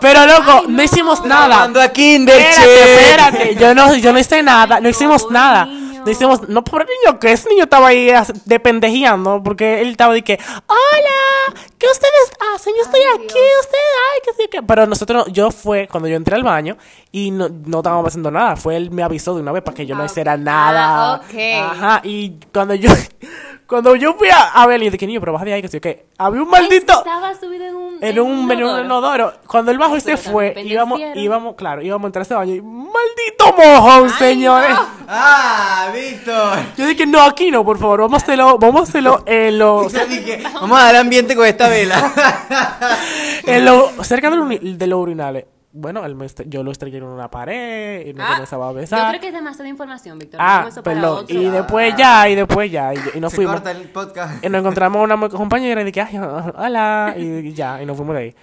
Pero loco, no hicimos nada. Grabando a Kinder, Espérate, espérate. Yo no, yo no hice nada. No hicimos nada. Niño. No hicimos, no, pobre niño, que ese niño estaba ahí de pendejeando, porque él estaba de que, hola, ¿qué ustedes hacen? Yo estoy Ay, aquí, Dios. ustedes, ay, que sí, que. Pero nosotros, yo fue cuando yo entré al baño y no, no estábamos haciendo nada. Fue él me avisó de una vez para que yo no Ah, hiciera nada. Ah, ok. Ajá, y cuando yo, cuando yo fui a, a ver, y dije, niño, pero baja de ahí, que sí, que había un maldito Estaba subido en un. en un en un inodoro. Cuando él bajó y se fue, íbamos, íbamos, claro, íbamos a entrar a ese baño y maldito mojón, Ay, señores. no. ¡Ah, Víctor! Yo dije, no, aquí no, por favor, vamos a hacerlo, vamos a hacerlo en lo, Yo dije, vamos a dar ambiente con esta vela. en lo cerca de, los uni- de los urinales. Bueno, él me est- yo lo estrellé en una pared y me Ah, comenzaba a Yo besar. creo que es demasiada información, Víctor. Ah, perdón. otro. Y después ya, y después ya, y, y nos Se fuimos. corta el podcast. Y nos encontramos una compañera y dije, ay, hola, y ya, y nos fuimos de ahí.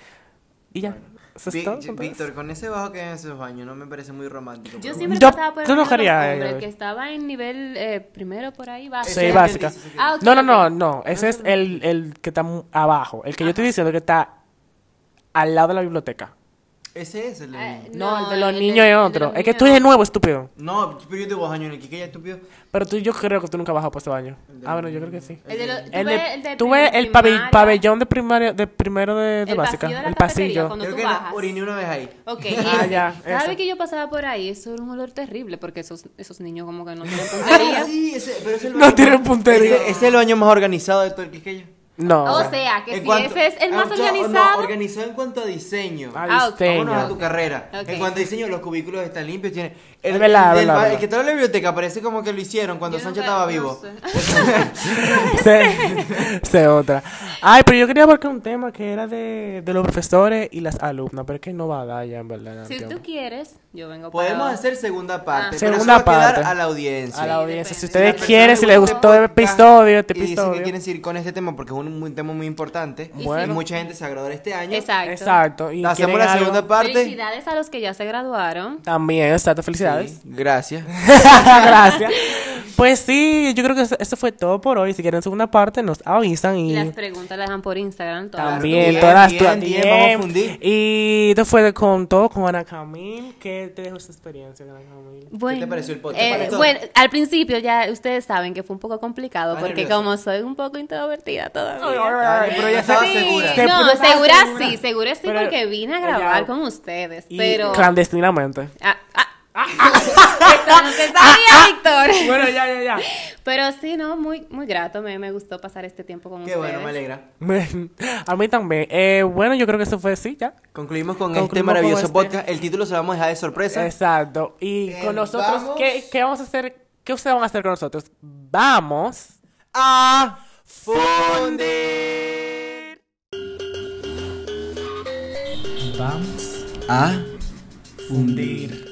Y ya. Víctor, con ese bajo que hay en esos baños no me parece muy romántico. Yo siempre Yo- pasaba por el yo no quería, que estaba en nivel eh, primero por ahí básico. Sí, básica. Ah, No, no, no, no. Ese es el, el que está abajo. El que yo estoy diciendo que está al lado de la biblioteca. Ese es el de Eh, No, el de el los niños el es otro. Es que tú eres nuevo, estúpido. No, pero yo tengo dos años en el ya estúpido. Pero tú, yo creo que tú nunca has bajado por ese baño. Ah, bueno, yo creo que sí. El de lo- tú El ves de, el de tú ves prim- el pabe- primaria, pabellón de primario, de primero de, de El básica. pasillo de la el pasillo. cuando- Creo tú que bajas. oriné una vez ahí. Ok, Ah, ya, cada que yo pasaba por ahí, eso era un olor terrible, porque esos, esos niños como que no tienen puntería. Sí, ese, pero ese es el No baño tienen más- puntería. Ese, es el baño más organizado de todo el Quisqueya. No. O sea, que En si cuanto- ese es el más organizado. No, organizado en cuanto a diseño. Ah, Ah, diseño. Vámonos a tu carrera. En cuanto a diseño, los cubículos están limpios. Tiene, Es verdad, del verdad, ba- verdad. El que está en la biblioteca parece como que lo hicieron cuando nunca- estaba no vivo. sé. sé, sé otra. Ay, pero yo quería abarcar un tema que era de, de los profesores y las alumnas, pero es que no va a dar ya, en verdad. Si tú quieres, yo vengo Podemos hacer segunda parte. Ah. pero Segunda eso va a quedar parte. a la audiencia. A la Sí, audiencia, si ustedes quieren, si les gustó el episodio, este Y dicen que episodio. quieren seguir con este tema porque es un, un tema muy importante. Y Bueno. Y mucha gente se agradó este año. Exacto. Exacto. Y Hacemos la algo- segunda parte. Felicidades a los que ya se graduaron. También, exacto, felicidades. Sí, gracias. Gracias. Pues sí, yo creo que eso, fue todo por hoy. Si quieren segunda parte, nos avisan Y y las preguntas las dejan por Instagram. todas. también Bien, todas bien, todas- bien, bien. vamos a fundir. Y esto fue con todo con Ana Camil. ¿Qué te dejó esta experiencia, Ana Camil? Bueno, te pareció el podcast? eh, bueno, al principio ya ustedes saben que fue un poco complicado Ah, porque nerviosa. como soy un poco introvertida todavía. Ay, pero ya estaba Sí, segura. Se No, estaba segura segura. sí, segura sí Pero porque vine a grabar con ustedes, Y pero clandestinamente. Ah, ah, Esto no se sabía, Víctor. bueno, ya, ya, ya. Pero sí, no, muy, muy grato. Me, me gustó pasar este tiempo con Qué ustedes. bueno, me alegra. A mí también. Eh, bueno, yo creo que eso fue así, ya. Concluimos con Concluimos este maravilloso con este. podcast. El título se lo vamos a dejar de sorpresa. Exacto. Y Eh, con nosotros, vamos. ¿qué, ¿qué vamos a hacer? ¿Qué ustedes van a hacer con nosotros? Vamos a fundir. Vamos a fundir.